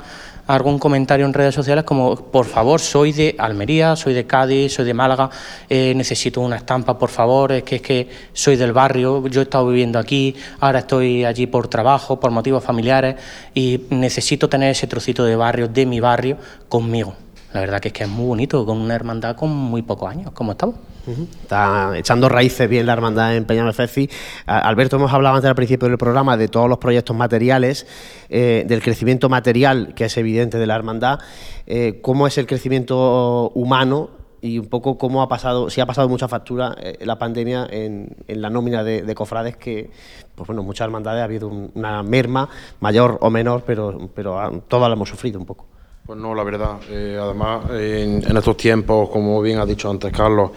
F: algún comentario en redes sociales como, por favor, soy de Almería, soy de Cádiz, soy de Málaga, eh, necesito una estampa, por favor, es que es que soy del barrio, yo he estado viviendo aquí, ahora estoy allí por trabajo, por motivos familiares y necesito tener ese trocito de barrio, de mi barrio, conmigo. La verdad que es que es muy bonito, con una hermandad con muy pocos años, como estamos.
A: Está echando raíces bien la hermandad en Peñame Feci. Alberto, hemos hablado antes al principio del programa de todos los proyectos materiales, eh, del crecimiento material que es evidente de la hermandad. Eh, ¿Cómo es el crecimiento humano y un poco cómo ha pasado, si ha pasado mucha factura eh, la pandemia en, la nómina de, cofrades que, pues bueno, muchas hermandades ha habido una merma, mayor o menor, pero, pero todas la hemos sufrido un poco.
E: Pues no, la verdad. además, en, estos tiempos, como bien ha dicho antes Carlos,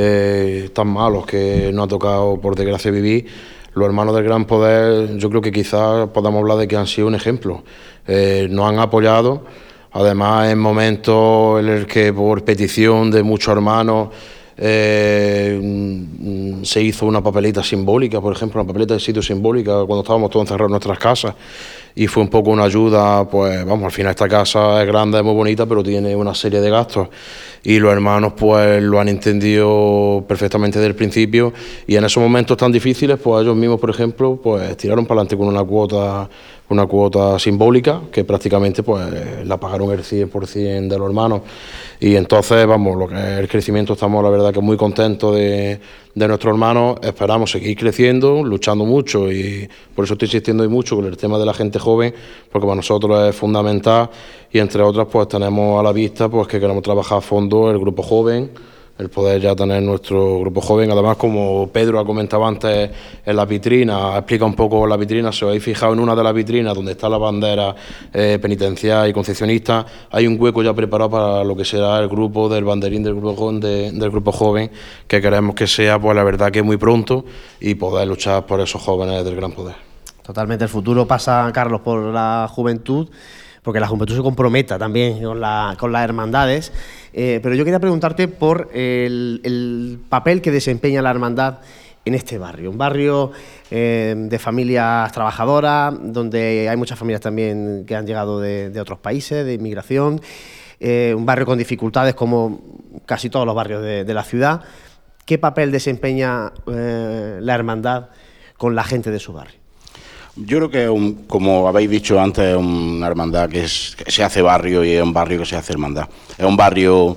E: eh, tan malos que no ha tocado, por desgracia, vivir, los hermanos del Gran Poder, yo creo que quizás podamos hablar de que han sido un ejemplo. Eh, nos han apoyado, además en momentos en los que por petición de muchos hermanos eh, se hizo una papeleta simbólica, por ejemplo, una papeleta de sitio simbólica cuando estábamos todos encerrados en nuestras casas y fue un poco una ayuda, pues vamos, al final esta casa es grande, es muy bonita, pero tiene una serie de gastos. Y los hermanos pues lo han entendido perfectamente desde el principio. Y en esos momentos tan difíciles pues ellos mismos por ejemplo pues tiraron para adelante con una cuota una cuota simbólica que prácticamente pues la pagaron el 100% de los hermanos. Y entonces vamos lo que es el crecimiento estamos la verdad que muy contentos de, de nuestros hermanos esperamos seguir creciendo luchando mucho y por eso estoy insistiendo hoy mucho con el tema de la gente joven porque para nosotros es fundamental y entre otras pues tenemos a la vista pues que queremos trabajar a fondo el grupo joven el poder ya tener nuestro grupo joven. Además, como Pedro ha comentado antes en la vitrina, explica un poco la vitrina, si os habéis fijado en una de las vitrinas donde está la bandera eh, penitencial y concepcionista, hay un hueco ya preparado para lo que será el grupo del banderín del grupo joven, del grupo joven que queremos que sea, pues la verdad que muy pronto y poder luchar por esos jóvenes del gran poder.
A: Totalmente, el futuro pasa, Carlos, por la juventud porque la juventud se comprometa también con, la, con las hermandades. Eh, pero yo quería preguntarte por el, papel que desempeña la hermandad en este barrio, un barrio eh, de familias trabajadoras, donde hay muchas familias también que han llegado de, otros países, de inmigración, eh, un barrio con dificultades como casi todos los barrios de la ciudad. ¿Qué papel desempeña la hermandad con la gente de su barrio?
I: Yo creo que, como habéis dicho antes, es una hermandad que, se hace barrio y es un barrio que se hace hermandad. Es un barrio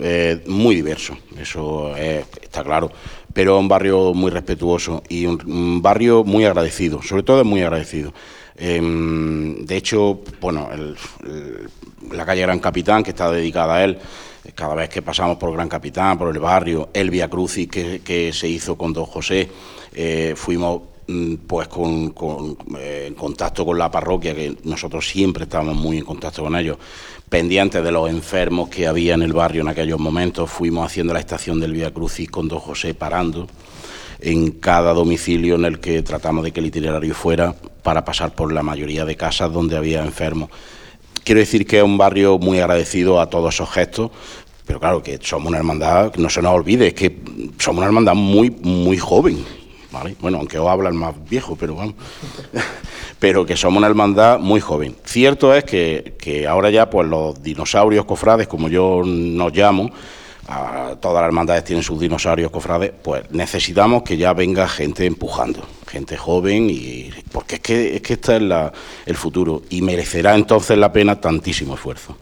I: eh, muy diverso, eso está claro, pero es un barrio muy respetuoso y un, barrio muy agradecido, sobre todo es muy agradecido. Em, de hecho, bueno, la calle Gran Capitán, que está dedicada a él, cada vez que pasamos por Gran Capitán, por el barrio, el Via Crucis que, se hizo con Don José, eh, fuimos pues con, eh, en contacto con la parroquia, que nosotros siempre estábamos muy en contacto con ellos, pendientes de los enfermos que había en el barrio en aquellos momentos, fuimos haciendo la estación del Via Crucis con Don José parando en cada domicilio en el que tratamos de que el itinerario fuera para pasar por la mayoría de casas donde había enfermos. Quiero decir que es un barrio muy agradecido a todos esos gestos, pero claro que somos una hermandad, no se nos olvide, es que somos una hermandad muy, muy joven. ¿Vale? Bueno, aunque os hablan más viejo, pero vamos. pero que somos una hermandad muy joven. Cierto es que, que ahora ya pues los dinosaurios cofrades, como yo nos llamo, todas las hermandades tienen sus dinosaurios cofrades, pues necesitamos que ya venga gente empujando, gente joven, y porque es que, es que este es la, el futuro y merecerá entonces la pena tantísimo esfuerzo.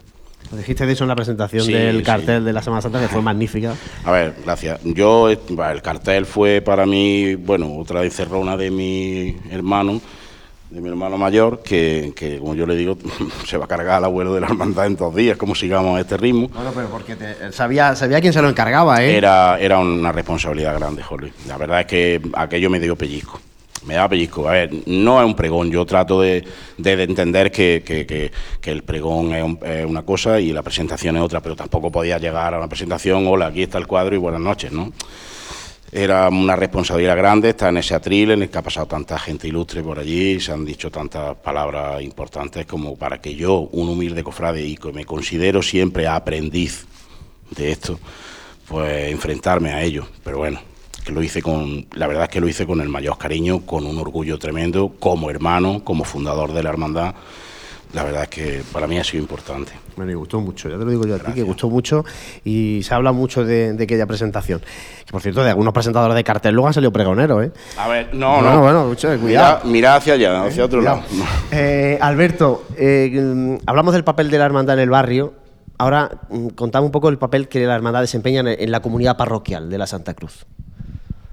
A: Dijiste de eso en la presentación del cartel de la Semana Santa, que fue magnífica.
I: A ver, gracias. Yo, el cartel fue para mí, bueno, otra encerrona de mi hermano, de mi hermano mayor, que, como yo le digo, se va a cargar al abuelo de la hermandad en dos días, como sigamos a este ritmo.
A: Bueno, pero porque sabía, sabía quién se lo encargaba, ¿eh?
I: Era, era una responsabilidad grande, Jorge. La verdad es que aquello me dio pellizco. Me da pellizco. A ver, no es un pregón. Yo trato de, entender que, el pregón es, una cosa y la presentación es otra, pero tampoco podía llegar a una presentación, hola, aquí está el cuadro y buenas noches, ¿no? Era una responsabilidad grande estar en ese atril en el que ha pasado tanta gente ilustre por allí, se han dicho tantas palabras importantes como para que yo, un humilde cofrade y que me considero siempre aprendiz de esto, pues enfrentarme a ello. Pero bueno, que lo hice con, la verdad es que lo hice con el mayor cariño, con un orgullo tremendo, como hermano, como fundador de la hermandad la verdad es que para mí ha sido importante.
A: Me gustó mucho, ya te lo digo yo a ti, que gustó mucho y se habla mucho de, aquella presentación. Que por cierto, de algunos presentadores de cartel luego han salido pregoneros, ¿eh?
I: A ver, no, no.
A: Bueno, mucho, cuidado.
I: Mira, hacia allá, hacia otro lado.
A: Eh, Alberto, eh, hablamos del papel de la hermandad en el barrio. Ahora, mm, contame un poco el papel que la hermandad desempeña en, la comunidad parroquial de la Santa Cruz.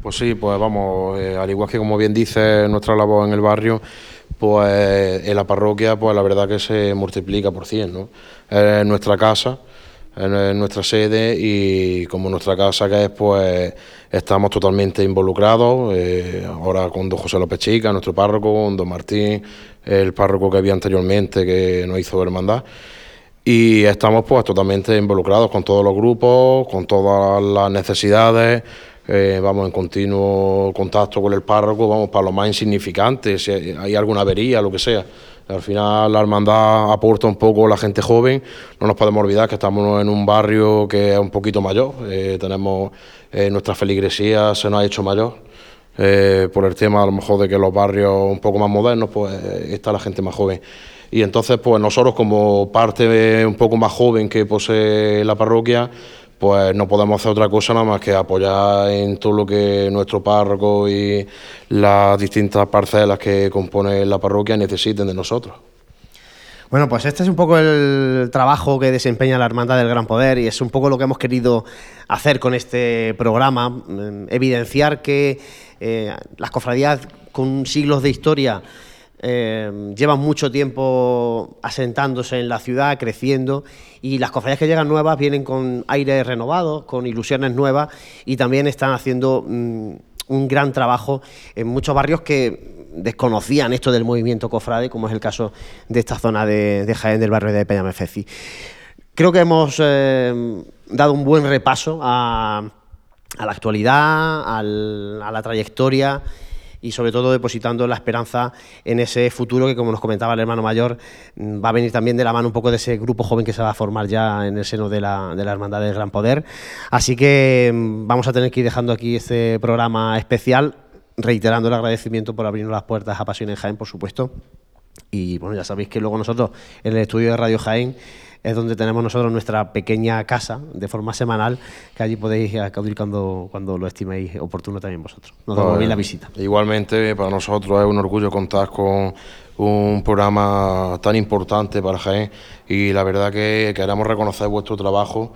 E: Pues sí, pues vamos, eh, al igual que como bien dice nuestra labor en el barrio, pues en la parroquia, pues la verdad que se multiplica por 100, ¿no? Es nuestra casa, es nuestra sede y como nuestra casa que es, pues estamos totalmente involucrados, eh, ahora con don José López Chica, nuestro párroco, con don Martín, el párroco que había anteriormente que nos hizo hermandad y estamos pues totalmente involucrados con todos los grupos, con todas las necesidades, eh, vamos en continuo contacto con el párroco, vamos para lo más insignificante, si hay alguna avería, lo que sea. Al final la hermandad aporta un poco la gente joven, no nos podemos olvidar que estamos en un barrio que es un poquito mayor, eh, tenemos eh, nuestra feligresía se nos ha hecho mayor, por el tema a lo mejor de que los barrios un poco más modernos, pues está la gente más joven. Y entonces, pues nosotros como parte un poco más joven que posee la parroquia, pues no podemos hacer otra cosa nada más que apoyar en todo lo que nuestro párroco y las distintas parcelas que componen la parroquia necesiten de nosotros.
A: Bueno, pues este es un poco el trabajo que desempeña la Hermandad del Gran Poder y es un poco lo que hemos querido hacer con este programa, mm, evidenciar que eh, las cofradías con siglos de historia eh, llevan mucho tiempo asentándose en la ciudad, creciendo, y las cofradías que llegan nuevas vienen con aire renovado, con ilusiones nuevas, y también están haciendo mm, un gran trabajo en muchos barrios que desconocían esto del movimiento cofrade, como es el caso de esta zona de, Jaén, del barrio de Peñamefeci. Creo que hemos eh, dado un buen repaso a, la actualidad, a la trayectoria y sobre todo depositando la esperanza en ese futuro que, como nos comentaba el hermano mayor, mm, va a venir también de la mano un poco de ese grupo joven que se va a formar ya en el seno de la, de la Hermandad del Gran Poder. Así que mm, vamos a tener que ir dejando aquí este programa especial, reiterando el agradecimiento por abrirnos las puertas a Pasión en Jaén, por supuesto. Y bueno, ya sabéis que luego nosotros en el estudio de Radio Jaén es donde tenemos nosotros nuestra pequeña casa de forma semanal, que allí podéis acudir cuando, cuando lo estiméis oportuno también vosotros. Nos damos
E: Pues,
A: bien la visita.
E: Igualmente, para nosotros es un orgullo contar con un programa tan importante para Jaén y la verdad que queremos reconocer vuestro trabajo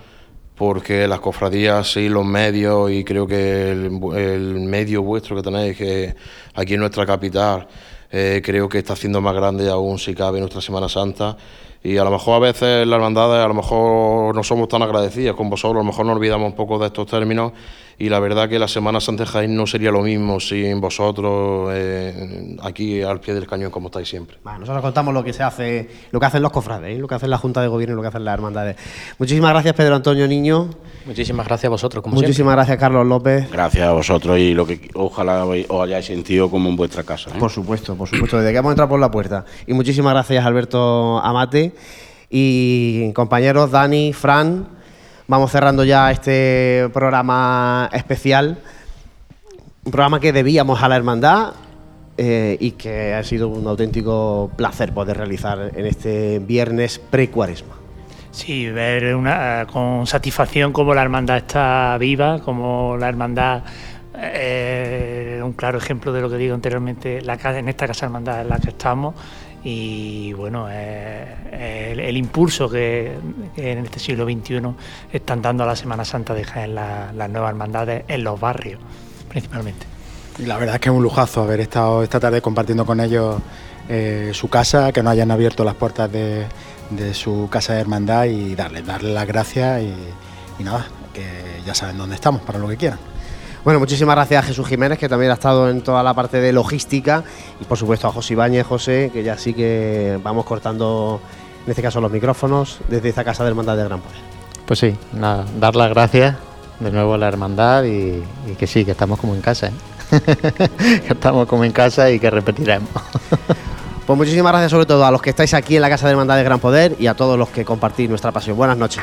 E: porque las cofradías y los medios y creo que el, el medio vuestro que tenéis que aquí en nuestra capital eh, creo que está haciendo más grande aún si cabe nuestra Semana Santa y a lo mejor a veces las hermandades a lo mejor no somos tan agradecidas con vosotros, a lo mejor nos olvidamos un poco de estos términos y la verdad que la Semana Santa de Jaén no sería lo mismo sin vosotros eh, aquí al pie del cañón como estáis siempre.
A: Bueno, nosotros contamos lo que se hace, lo que hacen los cofrades, ¿eh? lo que hacen la Junta de Gobierno y lo que hacen las hermandades. Muchísimas gracias, Pedro Antonio Niño.
F: Muchísimas gracias a vosotros, como
A: Muchísimas gracias, Carlos López.
I: Gracias a vosotros y lo que ojalá os hayáis sentido como en vuestra casa. ¿eh?
A: Por supuesto, por supuesto, desde que hemos entrado por la puerta. Y muchísimas gracias, Alberto Amate. Y compañeros, Dani, Fran, vamos cerrando ya este programa especial. Un programa que debíamos a la hermandad eh, y que ha sido un auténtico placer poder realizar en este viernes pre-cuaresma.
D: Sí, ver una, con satisfacción cómo la hermandad está viva, cómo la hermandad, eh, un claro ejemplo de lo que digo anteriormente, la, en esta casa hermandad en la que estamos y bueno, eh, el, el impulso que, en este siglo XXI están dando a la Semana Santa de Jaén la- las nuevas hermandades en los barrios, principalmente.
C: La verdad es que es un lujazo haber estado esta tarde compartiendo con ellos eh, su casa, que nos hayan abierto las puertas de, su casa de hermandad y darles darle las gracias y nada, que ya saben dónde estamos para lo que quieran.
A: Bueno, muchísimas gracias a Jesús Jiménez, que también ha estado en toda la parte de logística, y por supuesto a José Ibáñez, José, que ya sí que vamos cortando, en este caso, los micrófonos desde esta casa de Hermandad de Gran Poder.
B: Pues sí, nada, dar las gracias de nuevo a la hermandad y, y que sí, que estamos como en casa, ¿eh? que estamos como en casa y que repetiremos.
A: Pues muchísimas gracias sobre todo a los que estáis aquí en la Casa de Hermandad de Gran Poder y a todos los que compartís nuestra pasión. Buenas noches.